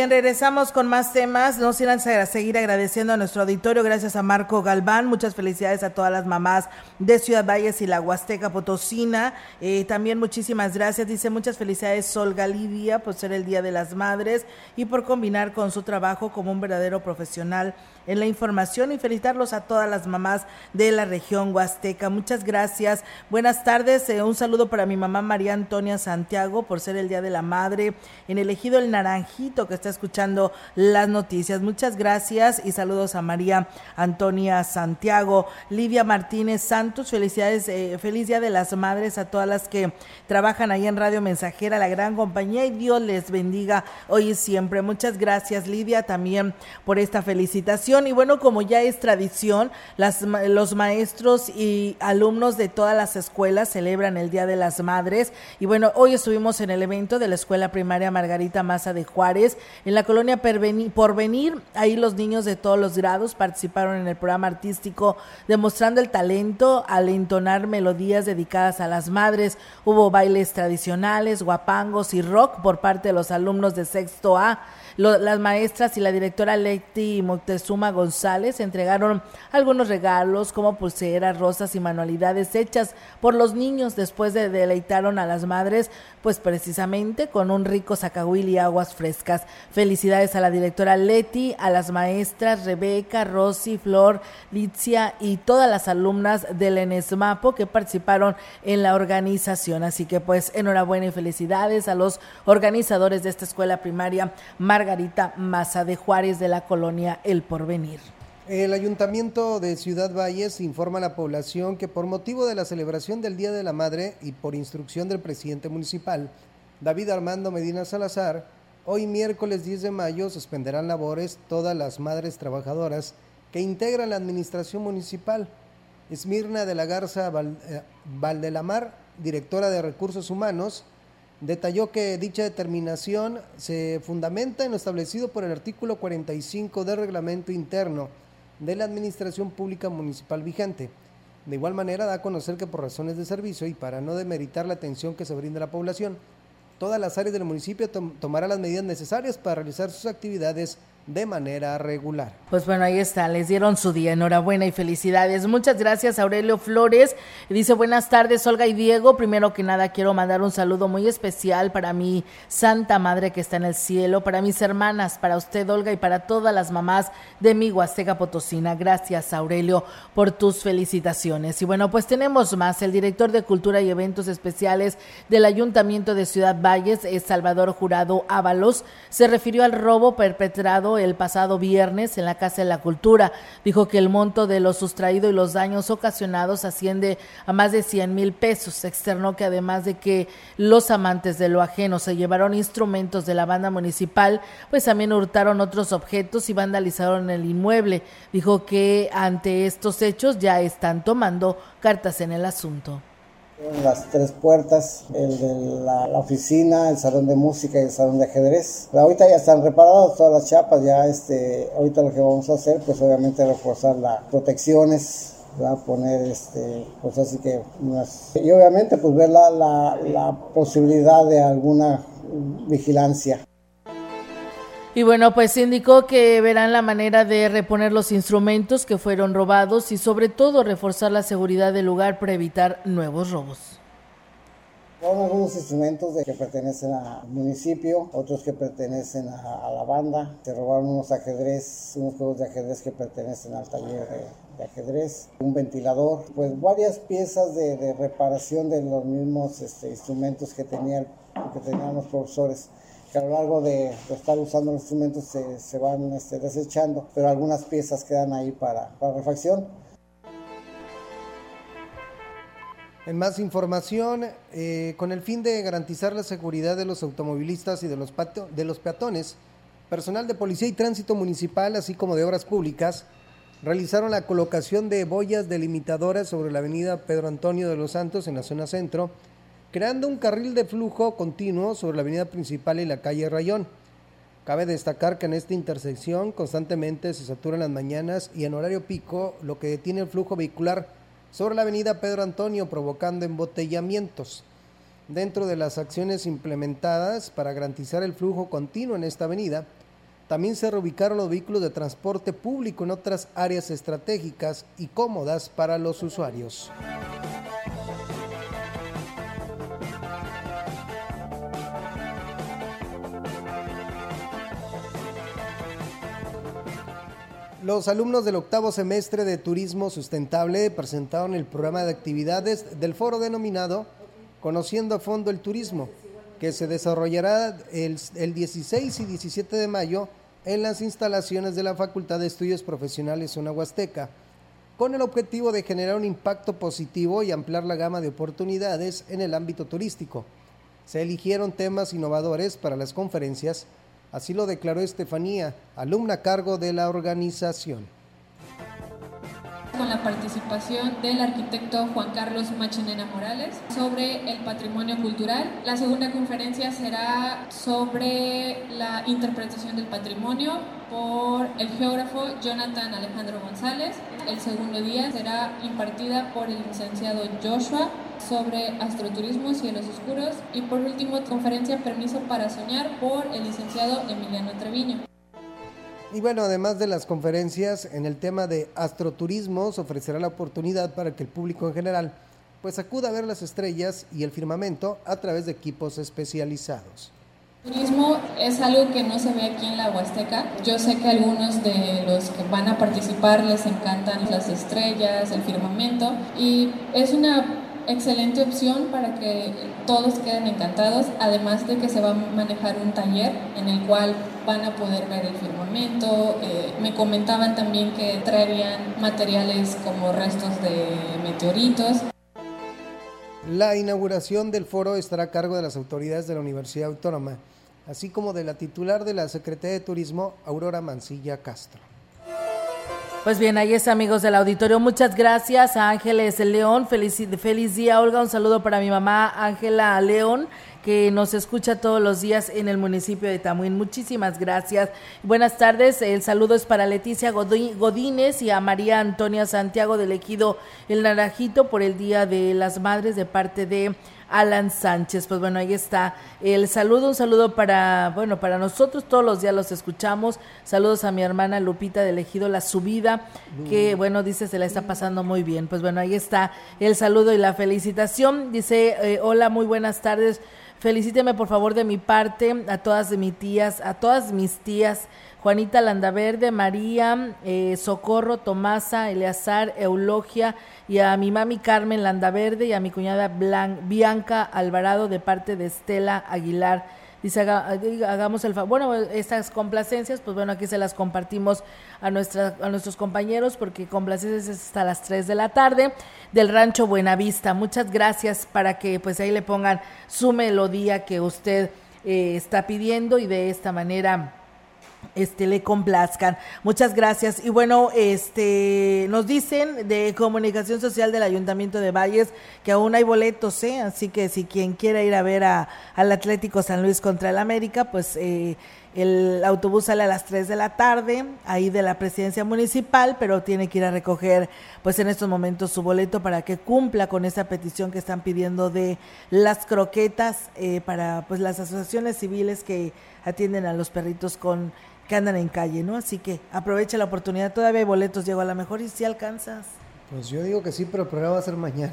Bien, regresamos con más temas. No sin seguir agradeciendo a nuestro auditorio. Gracias a Marco Galván. Muchas felicidades a todas las mamás de Ciudad Valles y la Huasteca Potosina. Eh, también muchísimas gracias. Dice muchas felicidades Sol Galidia por ser el Día de las Madres y por combinar con su trabajo como un verdadero profesional en la información y felicitarlos a todas las mamás de la región Huasteca. Muchas gracias. Buenas tardes. Eh, un saludo para mi mamá María Antonia Santiago por ser el Día de la Madre en el ejido El Naranjito que está escuchando las noticias. Muchas gracias y saludos a María Antonia Santiago. Livia Martínez Santos, felicidades, eh, feliz Día de las Madres a todas las que trabajan ahí en Radio Mensajera, la gran compañía y Dios les bendiga hoy y siempre. Muchas gracias Livia también por esta felicitación y bueno, como ya es tradición, las, los maestros y alumnos de todas las escuelas celebran el Día de las Madres y bueno, hoy estuvimos en el evento de la Escuela Primaria Margarita Maza de Juárez en la colonia Porvenir. Ahí los niños de todos los grados participaron en el programa artístico demostrando el talento al entonar melodías dedicadas a las madres. Hubo bailes tradicionales, guapangos y rock por parte de los alumnos de sexto A las maestras y la directora Leti Moctezuma González entregaron algunos regalos como pulseras, rosas y manualidades hechas por los niños después de deleitaron a las madres pues precisamente con un rico zacahuil y aguas frescas. Felicidades a la directora Leti, a las maestras Rebeca, Rosy, Flor, Litzia y todas las alumnas del ENESMAPO que participaron en la organización. Así que pues enhorabuena y felicidades a los organizadores de esta escuela primaria Margarita Maza de Juárez de la colonia El Porvenir. El Ayuntamiento de Ciudad Valles informa a la población que por motivo de la celebración del Día de la Madre y por instrucción del presidente municipal, David Armando Medina Salazar, hoy miércoles 10 de mayo suspenderán labores todas las madres trabajadoras que integran la administración municipal. Esmirna de la Garza eh, Valdelamar, directora de Recursos Humanos, detalló que dicha determinación se fundamenta en lo establecido por el artículo 45 del reglamento interno de la Administración Pública Municipal vigente. De igual manera, da a conocer que por razones de servicio y para no demeritar la atención que se brinda a la población, todas las áreas del municipio tomarán las medidas necesarias para realizar sus actividades de manera regular. Pues bueno, ahí está, les dieron su día, enhorabuena y felicidades. Muchas gracias Aurelio Flores. Dice buenas tardes Olga y Diego. Primero que nada quiero mandar un saludo muy especial para mi Santa Madre que está en el cielo, para mis hermanas, para usted Olga y para todas las mamás de mi Huasteca Potosina. Gracias Aurelio por tus felicitaciones. Y bueno, pues tenemos más. El director de Cultura y Eventos Especiales del Ayuntamiento de Ciudad Valles, Salvador Jurado Ábalos, se refirió al robo perpetrado el pasado viernes en la Casa de la Cultura. Dijo que el monto de lo sustraído y los daños ocasionados asciende a más de 100 mil pesos. Externó que además de que los amantes de lo ajeno se llevaron instrumentos de la banda municipal, pues también hurtaron otros objetos y vandalizaron el inmueble. Dijo que ante estos hechos ya están tomando cartas en el asunto las tres puertas, el de la, oficina, el salón de música y el salón de ajedrez. ahorita ya están reparadas todas las chapas, ya este, ahorita lo que vamos a hacer, pues obviamente reforzar las protecciones, va poner este, pues así que y obviamente pues ver la, la, la posibilidad de alguna vigilancia. Y bueno, pues indicó que verán la manera de reponer los instrumentos que fueron robados y sobre todo reforzar la seguridad del lugar para evitar nuevos robos. Son algunos instrumentos que pertenecen al municipio, otros que pertenecen a, la banda. Se robaron unos ajedrez, unos juegos de ajedrez que pertenecen al taller de, ajedrez, un ventilador, pues varias piezas de, reparación de los mismos este, instrumentos que, tenía, que tenían los profesores que a lo largo de, estar usando los instrumentos se, van este, desechando, pero algunas piezas quedan ahí para, refacción. En más información, eh, con el fin de garantizar la seguridad de los automovilistas y de los, de los peatones, personal de Policía y Tránsito Municipal, así como de Obras Públicas, realizaron la colocación de boyas delimitadoras sobre la avenida Pedro Antonio de los Santos en la zona centro, creando un carril de flujo continuo sobre la avenida principal y la calle Rayón. Cabe destacar que en esta intersección constantemente se satura en las mañanas y en horario pico, lo que detiene el flujo vehicular sobre la avenida Pedro Antonio, provocando embotellamientos. Dentro de las acciones implementadas para garantizar el flujo continuo en esta avenida, También se reubicaron los vehículos de transporte público en otras áreas estratégicas y cómodas para los usuarios. Los alumnos del octavo semestre de Turismo Sustentable presentaron el programa de actividades del foro denominado Conociendo a fondo el turismo, que se desarrollará el, 16 y 17 de mayo en las instalaciones de la Facultad de Estudios Profesionales Zona Huasteca, con el objetivo de generar un impacto positivo y ampliar la gama de oportunidades en el ámbito turístico. Se eligieron temas innovadores para las conferencias Así lo declaró Estefanía, alumna a cargo de la organización. Con la participación del arquitecto Juan Carlos Machinena Morales sobre el patrimonio cultural. La segunda conferencia será sobre la interpretación del patrimonio por el geógrafo Jonathan Alejandro González. El segundo día será impartida por el licenciado Joshua sobre astroturismo, cielos oscuros y por último conferencia Permiso para soñar por el licenciado Emiliano Treviño. Y bueno, además de las conferencias en el tema de astroturismo, se ofrecerá la oportunidad para que el público en general pues acuda a ver las estrellas y el firmamento a través de equipos especializados. Turismo es algo que no se ve aquí en la Huasteca. Yo sé que algunos de los que van a participar les encantan las estrellas, el firmamento y es una excelente opción para que todos queden encantados, además de que se va a manejar un taller en el cual van a poder ver el firmamento. Eh, me comentaban también que traerían materiales como restos de meteoritos. La inauguración del foro estará a cargo de las autoridades de la Universidad Autónoma, así como de la titular de la Secretaría de Turismo, Aurora Mancilla Castro. Pues bien, ahí es amigos del auditorio. Muchas gracias a Ángeles León. Feliz, feliz día, Olga. Un saludo para mi mamá Ángela León, que nos escucha todos los días en el municipio de Tamuín. Muchísimas gracias. Buenas tardes. El saludo es para Leticia Godínez y a María Antonia Santiago del Ejido El Naranjito por el Día de las Madres de parte de Alan Sánchez. Pues bueno, ahí está el saludo, un saludo para, bueno, para nosotros todos los días los escuchamos. Saludos a mi hermana Lupita de Elegido La Subida, que bueno, dice se la está pasando muy bien. Pues bueno, ahí está el saludo y la felicitación. Dice, eh, hola, muy buenas tardes. Felicíteme por favor de mi parte a todas mis tías, a todas mis tías Juanita Landaverde, María, eh, Socorro, Tomasa, Eleazar, Eulogia y a mi mami Carmen Landaverde y a mi cuñada Bianca Alvarado de parte de Estela Aguilar. Dice, hagamos el favor. Bueno, estas complacencias, pues bueno, aquí se las compartimos a, nuestra, a nuestros compañeros porque complacencias es hasta las 3 de la tarde del Rancho Buenavista. Muchas gracias para que pues ahí le pongan su melodía que usted eh, está pidiendo y de esta manera este le complazcan. Muchas gracias. Y bueno, este nos dicen de Comunicación Social del Ayuntamiento de Valles que aún hay boletos, ¿eh? así que si quien quiera ir a ver a, al Atlético San Luis contra el América, pues eh, el autobús sale a las 3 de la tarde, ahí de la presidencia municipal, pero tiene que ir a recoger, pues en estos momentos, su boleto para que cumpla con esa petición que están pidiendo de las croquetas eh, para pues las asociaciones civiles que atienden a los perritos con que andan en calle, ¿no? Así que aprovecha la oportunidad, todavía hay boletos, Diego, a lo mejor y si alcanzas. Pues yo digo que sí, pero el programa va a ser mañana.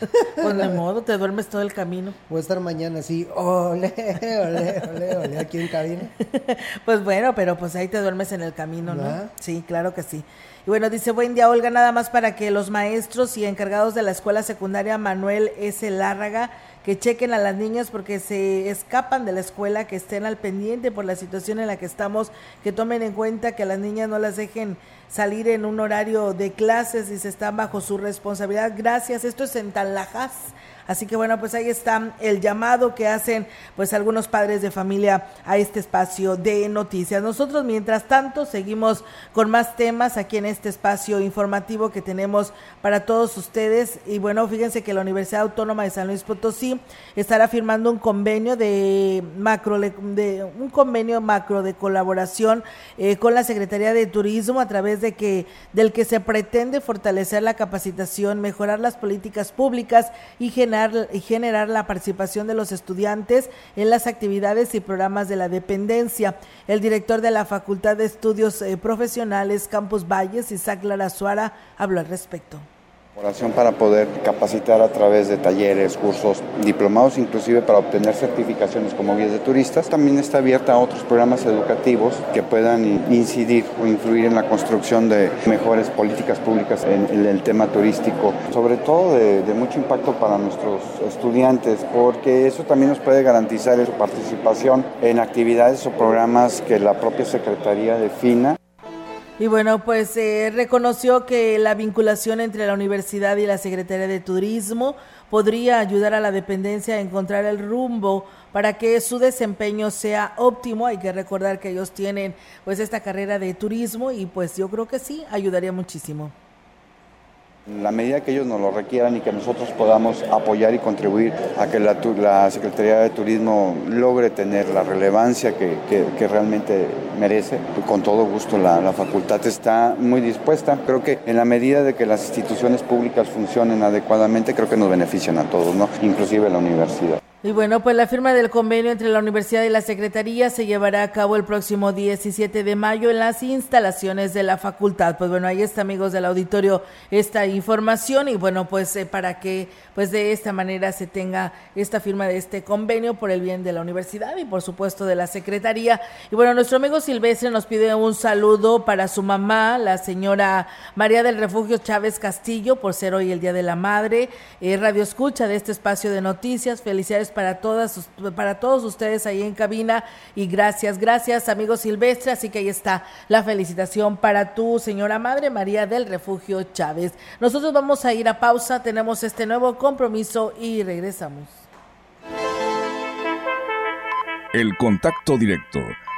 *laughs* Pues de modo, te duermes todo el camino. Voy a estar mañana así, ole, ole, ole, ole, aquí en cabina. *laughs* Pues bueno, pero pues ahí te duermes en el camino, ¿no? Sí, claro que sí. Y bueno, dice, buen día, Olga, nada más para que los maestros y encargados de la escuela secundaria Manuel S. Lárraga que chequen a las niñas porque se escapan de la escuela, que estén al pendiente por la situación en la que estamos, que tomen en cuenta que a las niñas no las dejen salir en un horario de clases y se están bajo su responsabilidad. Gracias, esto es en Tanlajas. Así que bueno, pues ahí está el llamado que hacen pues algunos padres de familia a este espacio de noticias. Nosotros mientras tanto seguimos con más temas aquí en este espacio informativo que tenemos para todos ustedes y bueno, fíjense que la Universidad Autónoma de San Luis Potosí estará firmando un convenio de macro de un convenio macro de colaboración eh, con la Secretaría de Turismo a través de que del que se pretende fortalecer la capacitación, mejorar las políticas públicas y generar generar, generar la participación de los estudiantes en las actividades y programas de la dependencia. El director de la Facultad de Estudios eh, Profesionales Campus Valles, Isaac Lara Suara, habló al respecto para poder capacitar a través de talleres, cursos, diplomados, inclusive para obtener certificaciones como guías de turistas. También está abierta a otros programas educativos que puedan incidir o influir en la construcción de mejores políticas públicas en, el tema turístico, sobre todo de, de, mucho impacto para nuestros estudiantes, porque eso también nos puede garantizar su participación en actividades o programas que la propia Secretaría defina y bueno, pues eh, reconoció que la vinculación entre la universidad y la Secretaría de Turismo podría ayudar a la dependencia a encontrar el rumbo para que su desempeño sea óptimo. Hay que recordar que ellos tienen pues esta carrera de turismo y pues yo creo que sí, ayudaría muchísimo la medida que ellos nos lo requieran y que nosotros podamos apoyar y contribuir a que la, Secretaría de Turismo logre tener la relevancia que, realmente merece, con todo gusto la, la, facultad está muy dispuesta. Creo que en la medida de que las instituciones públicas funcionen adecuadamente, creo que nos benefician a todos, ¿no? inclusive la universidad. Y bueno, pues la firma del convenio entre la Universidad y la Secretaría se llevará a cabo el próximo 17 de mayo en las instalaciones de la facultad. Pues bueno, ahí está, amigos del auditorio, esta información y bueno, pues eh, para que pues de esta manera se tenga esta firma de este convenio por el bien de la universidad y por supuesto de la Secretaría. Y bueno, nuestro amigo Silvestre nos pide un saludo para su mamá, la señora María del Refugio Chávez Castillo, por ser hoy el Día de la Madre, eh, radio escucha de este espacio de noticias. Felicidades para todas, para todos ustedes ahí en cabina y gracias, gracias amigo Silvestre, así que ahí está la felicitación para tu señora madre María del Refugio Chávez. Nosotros vamos a ir a pausa, tenemos este nuevo compromiso y regresamos. El contacto directo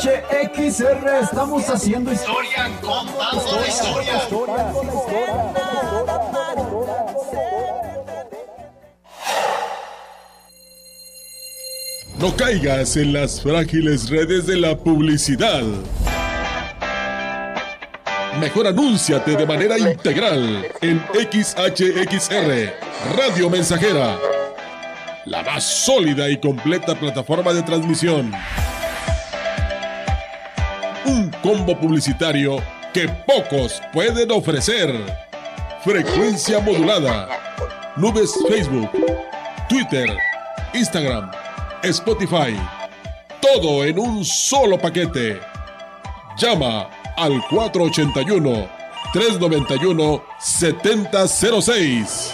XR, estamos haciendo historia, contando la historia. No caigas en las frágiles redes de la publicidad. Mejor anúnciate de manera integral en XHXR, Radio Mensajera, la más sólida y completa plataforma de transmisión un combo publicitario que pocos pueden ofrecer. Frecuencia modulada. Nubes Facebook, Twitter, Instagram, Spotify. Todo en un solo paquete. Llama al 481 391 7006.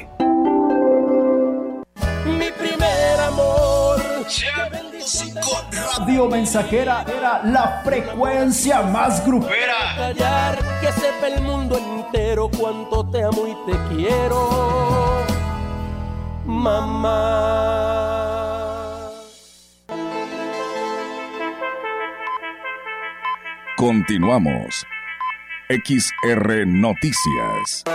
Radio Mensajera era la frecuencia más grupera. Callar, que sepa el mundo entero cuánto te amo y te quiero, mamá. Continuamos. XR Noticias.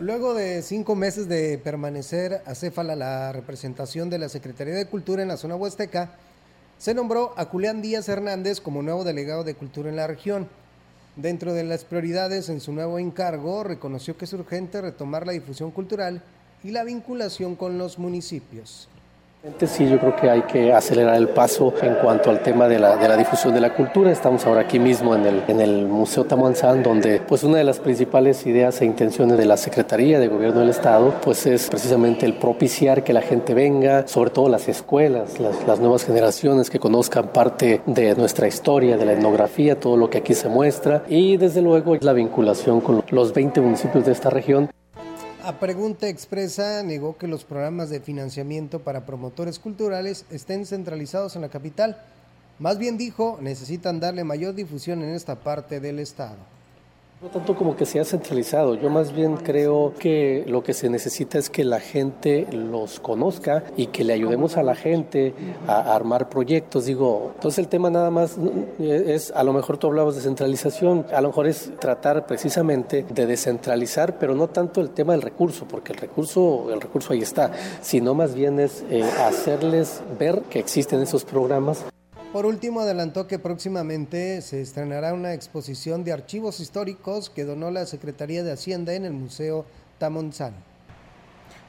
Luego de cinco meses de permanecer acéfala la representación de la Secretaría de Cultura en la zona huasteca, se nombró a Julián Díaz Hernández como nuevo delegado de Cultura en la región. Dentro de las prioridades en su nuevo encargo, reconoció que es urgente retomar la difusión cultural y la vinculación con los municipios. Sí, yo creo que hay que acelerar el paso en cuanto al tema de la, de la difusión de la cultura. Estamos ahora aquí mismo en el, en el Museo Tamanzán, donde pues una de las principales ideas e intenciones de la Secretaría de Gobierno del Estado pues es precisamente el propiciar que la gente venga, sobre todo las escuelas, las, las nuevas generaciones que conozcan parte de nuestra historia, de la etnografía, todo lo que aquí se muestra y desde luego la vinculación con los 20 municipios de esta región a pregunta expresa, negó que los programas de financiamiento para promotores culturales estén centralizados en la capital. Más bien dijo, necesitan darle mayor difusión en esta parte del estado. No tanto como que sea centralizado, yo más bien creo que lo que se necesita es que la gente los conozca y que le ayudemos a la gente a armar proyectos. Digo, entonces el tema nada más es, a lo mejor tú hablabas de centralización, a lo mejor es tratar precisamente de descentralizar, pero no tanto el tema del recurso, porque el recurso, el recurso ahí está, sino más bien es eh, hacerles ver que existen esos programas. Por último, adelantó que próximamente se estrenará una exposición de archivos históricos que donó la Secretaría de Hacienda en el Museo Tamonzán.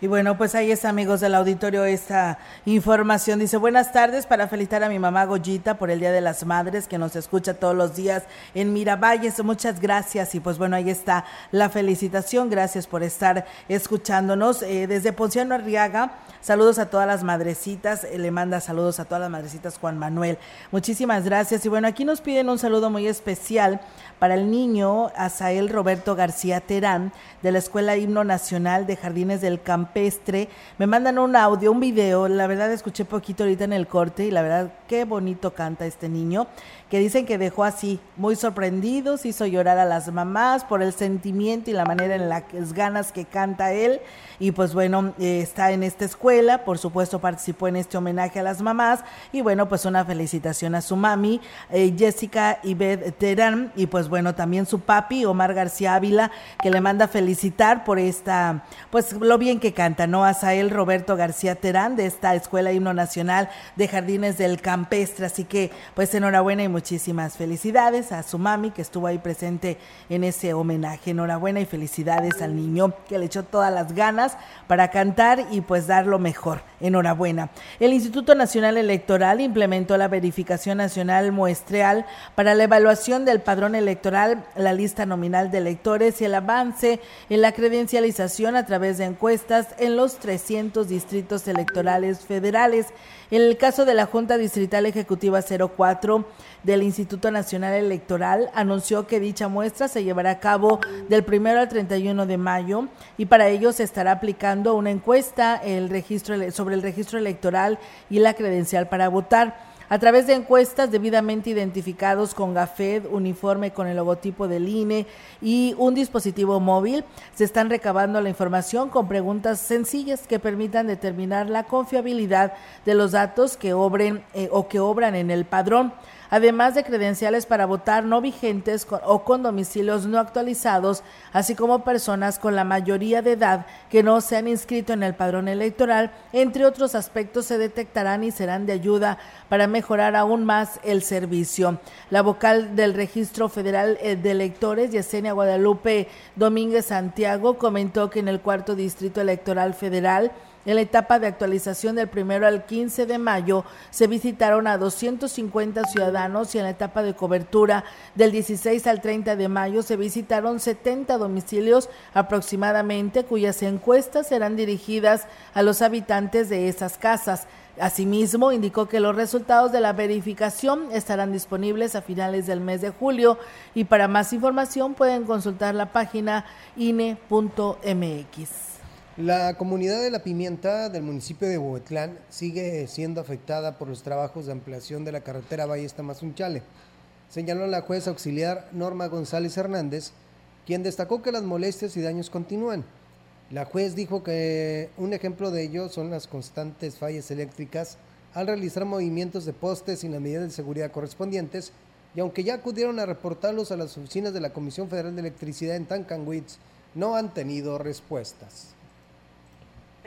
Y bueno, pues ahí está, amigos del auditorio, esta información. Dice, buenas tardes para felicitar a mi mamá Goyita por el Día de las Madres, que nos escucha todos los días en Miravalles. Muchas gracias. Y pues bueno, ahí está la felicitación. Gracias por estar escuchándonos. Eh, desde Ponciano Arriaga, saludos a todas las madrecitas. Eh, le manda saludos a todas las madrecitas Juan Manuel. Muchísimas gracias. Y bueno, aquí nos piden un saludo muy especial para el niño Asael Roberto García Terán de la Escuela Himno Nacional de Jardines del Campestre. Me mandan un audio, un video, la verdad escuché poquito ahorita en el corte y la verdad qué bonito canta este niño, que dicen que dejó así, muy sorprendidos, hizo llorar a las mamás por el sentimiento y la manera en las ganas que canta él. Y pues bueno, eh, está en esta escuela, por supuesto participó en este homenaje a las mamás y bueno, pues una felicitación a su mami, eh, Jessica Ibed Terán y pues bueno, también su papi, Omar García Ávila, que le manda felicitar por esta, pues lo bien que canta, ¿no? Roberto García Terán de esta Escuela Himno Nacional de Jardines del Campestre. Así que, pues enhorabuena y muchísimas felicidades a su mami que estuvo ahí presente en ese homenaje. Enhorabuena y felicidades al niño que le echó todas las ganas para cantar y pues dar lo mejor. Enhorabuena. El Instituto Nacional Electoral implementó la verificación nacional muestreal para la evaluación del padrón electoral, la lista nominal de electores y el avance en la credencialización a través de encuestas en los 300 distritos electorales federales. En el caso de la Junta Distrital Ejecutiva 04 del Instituto Nacional Electoral, anunció que dicha muestra se llevará a cabo del 1 al 31 de mayo y para ello se estará aplicando una encuesta el registro, sobre el registro electoral y la credencial para votar a través de encuestas debidamente identificados con GAFED, uniforme con el logotipo del INE y un dispositivo móvil. Se están recabando la información con preguntas sencillas que permitan determinar la confiabilidad de los datos que obren eh, o que obran en el padrón además de credenciales para votar no vigentes o con domicilios no actualizados, así como personas con la mayoría de edad que no se han inscrito en el padrón electoral, entre otros aspectos se detectarán y serán de ayuda para mejorar aún más el servicio. La vocal del Registro Federal eh, de Electores, Yesenia Guadalupe Domínguez Santiago, comentó que en el cuarto distrito electoral federal, en la etapa de actualización del primero al 15 de mayo se visitaron a 250 ciudadanos y en la etapa de cobertura del 16 al 30 de mayo se visitaron 70 domicilios aproximadamente cuyas encuestas serán dirigidas a los habitantes de esas casas. Asimismo, indicó que los resultados de la verificación estarán disponibles a finales del mes de julio y para más información pueden consultar la página ine.mx. La comunidad de La Pimienta del municipio de Huetlán sigue siendo afectada por los trabajos de ampliación de la carretera Valle Tamazunchale, señaló la juez auxiliar Norma González Hernández, quien destacó que las molestias y daños continúan. La juez dijo que un ejemplo de ello son las constantes fallas eléctricas al realizar movimientos de postes sin las medidas de seguridad correspondientes, y aunque ya acudieron a reportarlos a las oficinas de la Comisión Federal de Electricidad en Tancanwitz, no han tenido respuestas.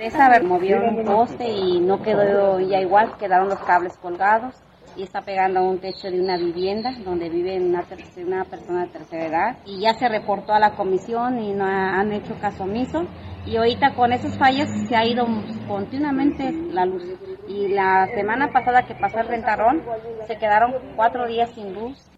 Esa movió un poste y no quedó ya igual, quedaron los cables colgados y está pegando a un techo de una vivienda donde vive una, persona de tercera edad y ya se reportó a la comisión y no han hecho caso omiso. Y ahorita con esos fallos se ha ido continuamente la luz. Y la semana pasada que pasó el rentarón se quedaron cuatro días sin luz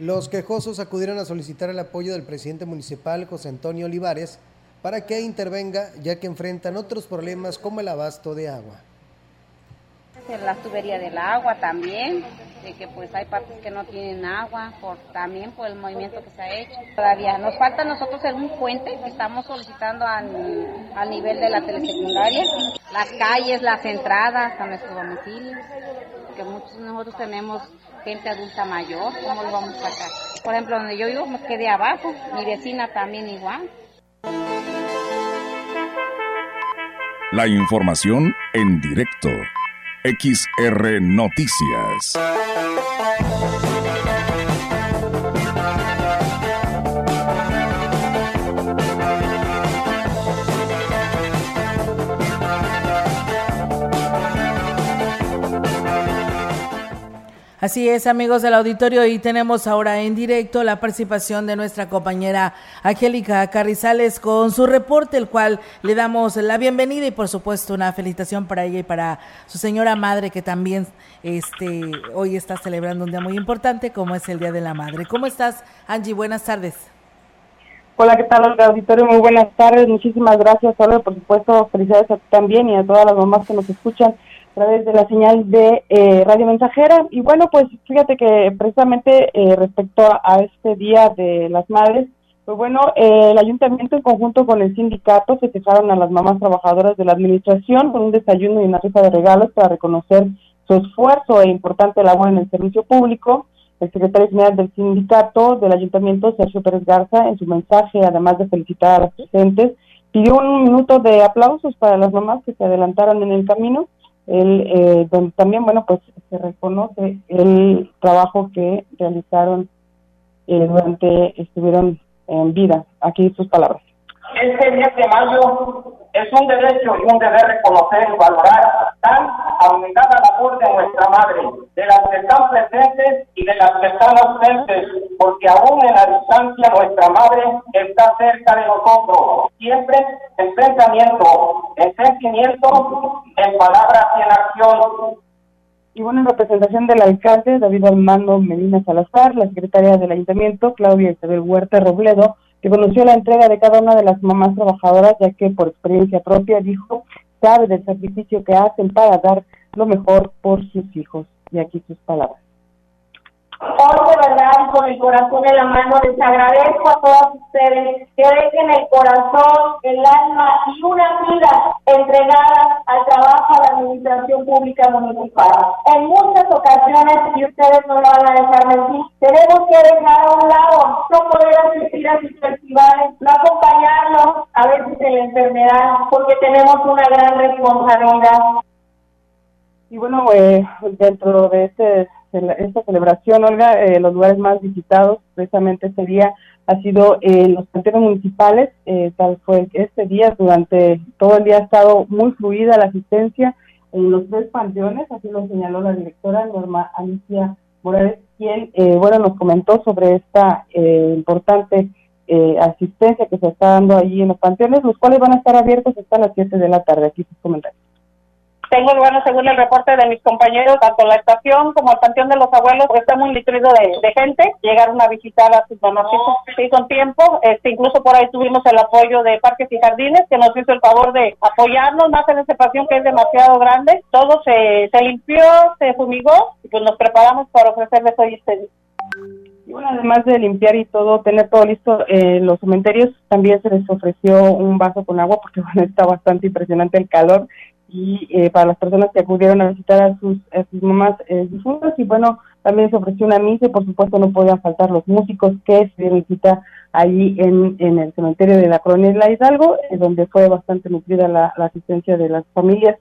Los quejosos acudieron a solicitar el apoyo del presidente municipal José Antonio Olivares para que intervenga ya que enfrentan otros problemas como el abasto de agua. La tubería del agua también, de que pues hay partes que no tienen agua, también por el movimiento que se ha hecho. Todavía nos falta a nosotros un puente que estamos solicitando al, nivel de la telesecundaria, las calles, las entradas a nuestro domicilio, que muchos de nosotros tenemos gente adulta mayor, ¿cómo lo vamos a sacar? Por ejemplo, donde yo vivo me quedé abajo, mi vecina también igual. La información en directo. XR Noticias. Así es, amigos del auditorio, y tenemos ahora en directo la participación de nuestra compañera Angélica Carrizales con su reporte, el cual le damos la bienvenida y por supuesto una felicitación para ella y para su señora madre que también este hoy está celebrando un día muy importante como es el Día de la Madre. ¿Cómo estás, Angie? Buenas tardes. Hola, ¿qué tal, Auditorio? Muy buenas tardes. Muchísimas gracias. Por supuesto, felicidades a ti también y a todas las mamás que nos escuchan través de la señal de eh, Radio Mensajera. Y bueno, pues fíjate que precisamente eh, respecto a, este Día de las Madres, pues bueno, eh, el ayuntamiento en conjunto con el sindicato festejaron a las mamás trabajadoras de la administración con un desayuno y una rifa de regalos para reconocer su esfuerzo e importante labor en el servicio público. El secretario general del sindicato del ayuntamiento, Sergio Pérez Garza, en su mensaje, además de felicitar a las presentes, pidió un minuto de aplausos para las mamás que se adelantaron en el camino el, eh, donde también, bueno, pues se reconoce el trabajo que realizaron eh, durante, estuvieron en vida. Aquí sus palabras. Este 10 de mayo es un derecho y un deber reconocer y valorar tan abnegada labor de nuestra madre, de las que están presentes y de las que están ausentes, porque aún en la distancia nuestra madre está cerca de nosotros, siempre en pensamiento, en sentimiento, en palabras y en acción. Y bueno, en representación del alcalde David Armando Medina Salazar, la secretaria del ayuntamiento Claudia Isabel Huerta Robledo, que conoció la entrega de cada una de las mamás trabajadoras, ya que por experiencia propia dijo, sabe del sacrificio que hacen para dar lo mejor por sus hijos. Y aquí sus palabras. Hoy de verdad y con el corazón en la mano les agradezco a todos ustedes que dejen el corazón, el alma y una vida entregada al trabajo de la administración pública municipal. En muchas ocasiones, y ustedes no lo van a dejar mentir, tenemos que dejar a un lado, no poder asistir a sus festivales, no acompañarlos a veces en la enfermedad, porque tenemos una gran responsabilidad. Y bueno, eh, dentro de este esta celebración, Olga, eh, los lugares más visitados precisamente ese día ha sido eh, los panteones municipales, eh, tal fue este día, durante todo el día ha estado muy fluida la asistencia en los tres panteones, así lo señaló la directora Norma Alicia Morales, quien, eh, bueno, nos comentó sobre esta importante asistencia que se está dando allí en los panteones, los cuales van a estar abiertos hasta las 7 de la tarde. Aquí sus comentarios. Tengo, bueno, según el reporte de mis compañeros, tanto la estación como el Panteón de los Abuelos, está muy nutrido de, gente. Llegaron a visitar a sus mamacitos sí, con tiempo. Este, incluso por ahí tuvimos el apoyo de Parques y Jardines, que nos hizo el favor de apoyarnos más en ese pasión que es demasiado grande. Todo se, se limpió, se fumigó y pues nos preparamos para ofrecerles hoy este día. Bueno, además de limpiar y todo, tener todo listo, eh, los cementerios también se les ofreció un vaso con agua porque *laughs* bueno, está bastante impresionante el calor y eh, para las personas que acudieron a visitar a sus, a sus mamás eh, difuntas y bueno, también se ofreció una misa y por supuesto no podían faltar los músicos que se dieron cita allí en, en el cementerio de la Colonia La Hidalgo, eh, donde fue bastante nutrida la, asistencia de las familias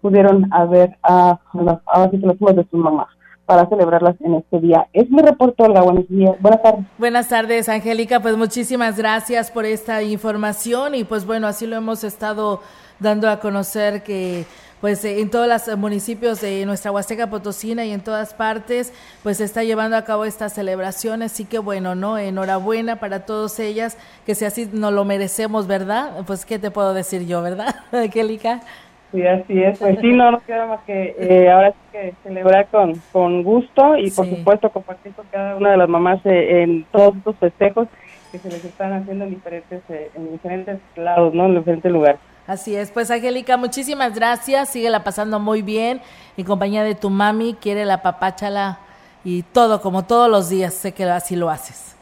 pudieron a ver a, a, a, hijos de sus mamás para celebrarlas en este día. Es mi reporte, Olga. Buenos días. Buenas tardes. Buenas tardes, Angélica. Pues muchísimas gracias por esta información y pues bueno, así lo hemos estado dando a conocer que pues en todos los municipios de nuestra Huasteca Potosina y en todas partes, pues se está llevando a cabo esta celebración, así que bueno, ¿no? Enhorabuena para todas ellas, que si así nos lo merecemos, ¿verdad? Pues, ¿qué te puedo decir yo, verdad, *laughs* Angélica? Sí, así es. Pues sí, no nos queda más que eh, ahora sí que celebrar con, con gusto y por supuesto compartir con cada una de las mamás eh, en todos estos festejos que se les están haciendo en diferentes, eh, en diferentes lados, ¿no? En diferentes lugares. Así es, pues Angélica, muchísimas gracias, síguela pasando muy bien, en compañía de tu mami, quiere la papáchala y todo, como todos los días, sé que así lo haces.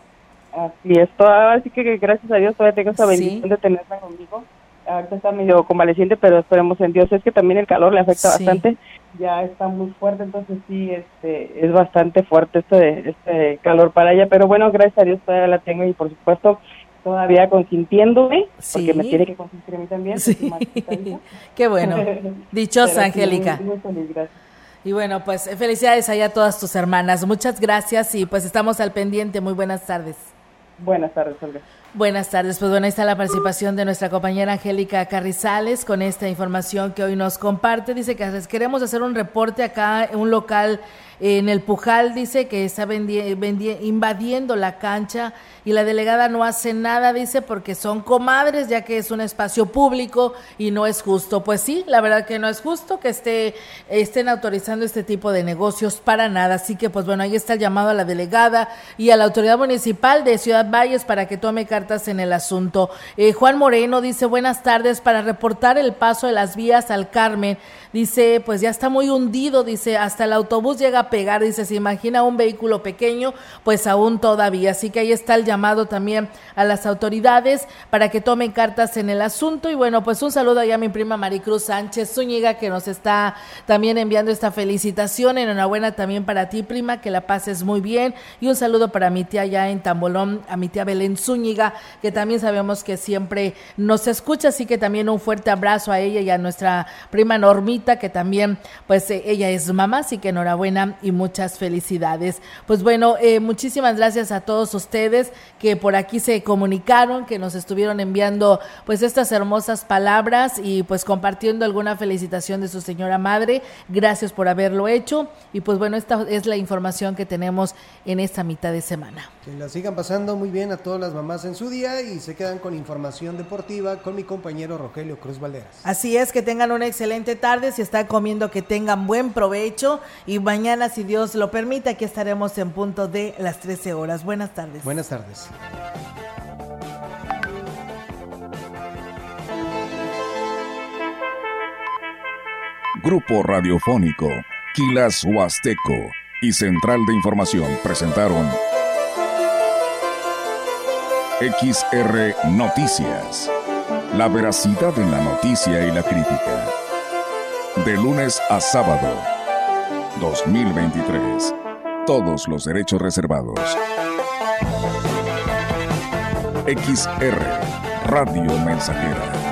Así es, así que gracias a Dios todavía tengo esa bendición de tenerla conmigo. Ahorita está medio convaleciente, pero esperemos en Dios. Es que también el calor le afecta bastante, ya está muy fuerte, entonces sí, este, es bastante fuerte este, este calor para ella, pero bueno, gracias a Dios todavía la tengo y por supuesto todavía consintiéndome, porque me tiene que consentir a mí también. Sí. *laughs* Qué bueno. *laughs* Dichosa, Angélica. Y bueno, pues felicidades allá a todas tus hermanas. Muchas gracias y pues estamos al pendiente. Muy buenas tardes. Buenas tardes, Olga. Buenas tardes, pues bueno, ahí está la participación de nuestra compañera Angélica Carrizales con esta información que hoy nos comparte. Dice que queremos hacer un reporte acá en un local en el Pujal, dice que está invadiendo la cancha y la delegada no hace nada, dice, porque son comadres, ya que es un espacio público y no es justo. Pues sí, la verdad que no es justo que esté, estén autorizando este tipo de negocios para nada. Así que, pues bueno, ahí está el llamado a la delegada y a la autoridad municipal de Ciudad Valles para que tome cartas en el asunto. Eh, Juan Moreno dice, buenas tardes, para reportar el paso de las vías al Carmen. Dice, pues ya está muy hundido, dice, hasta el autobús llega pegar, dice, se imagina un vehículo pequeño, pues aún todavía. Así que ahí está el llamado también a las autoridades para que tomen cartas en el asunto. Y bueno, pues un saludo allá a mi prima Maricruz Sánchez Zúñiga, que nos está también enviando esta felicitación. Enhorabuena también para ti, prima, que la pases muy bien. Y un saludo para mi tía allá en Tambolón, a mi tía Belén Zúñiga, que también sabemos que siempre nos escucha. Así que también un fuerte abrazo a ella y a nuestra prima Normita, que también, pues eh, ella es mamá, así que enhorabuena y muchas felicidades. Pues bueno, eh, muchísimas gracias a todos ustedes que por aquí se comunicaron, que nos estuvieron enviando pues estas hermosas palabras y pues compartiendo alguna felicitación de su señora madre. Gracias por haberlo hecho y pues bueno, esta es la información que tenemos en esta mitad de semana. Que la sigan pasando muy bien a todas las mamás en su día y se quedan con información deportiva con mi compañero Rogelio Cruz Valderas. Así es, que tengan una excelente tarde, si está comiendo que tengan buen provecho y mañana si Dios lo permite aquí estaremos en punto de las 13 horas. Buenas tardes. Buenas tardes. Grupo Radiofónico, Quilas Huasteco y Central de Información presentaron XR Noticias. La veracidad en la noticia y la crítica. De lunes a sábado. 2023. Todos los derechos reservados. XR Radio Mensajera.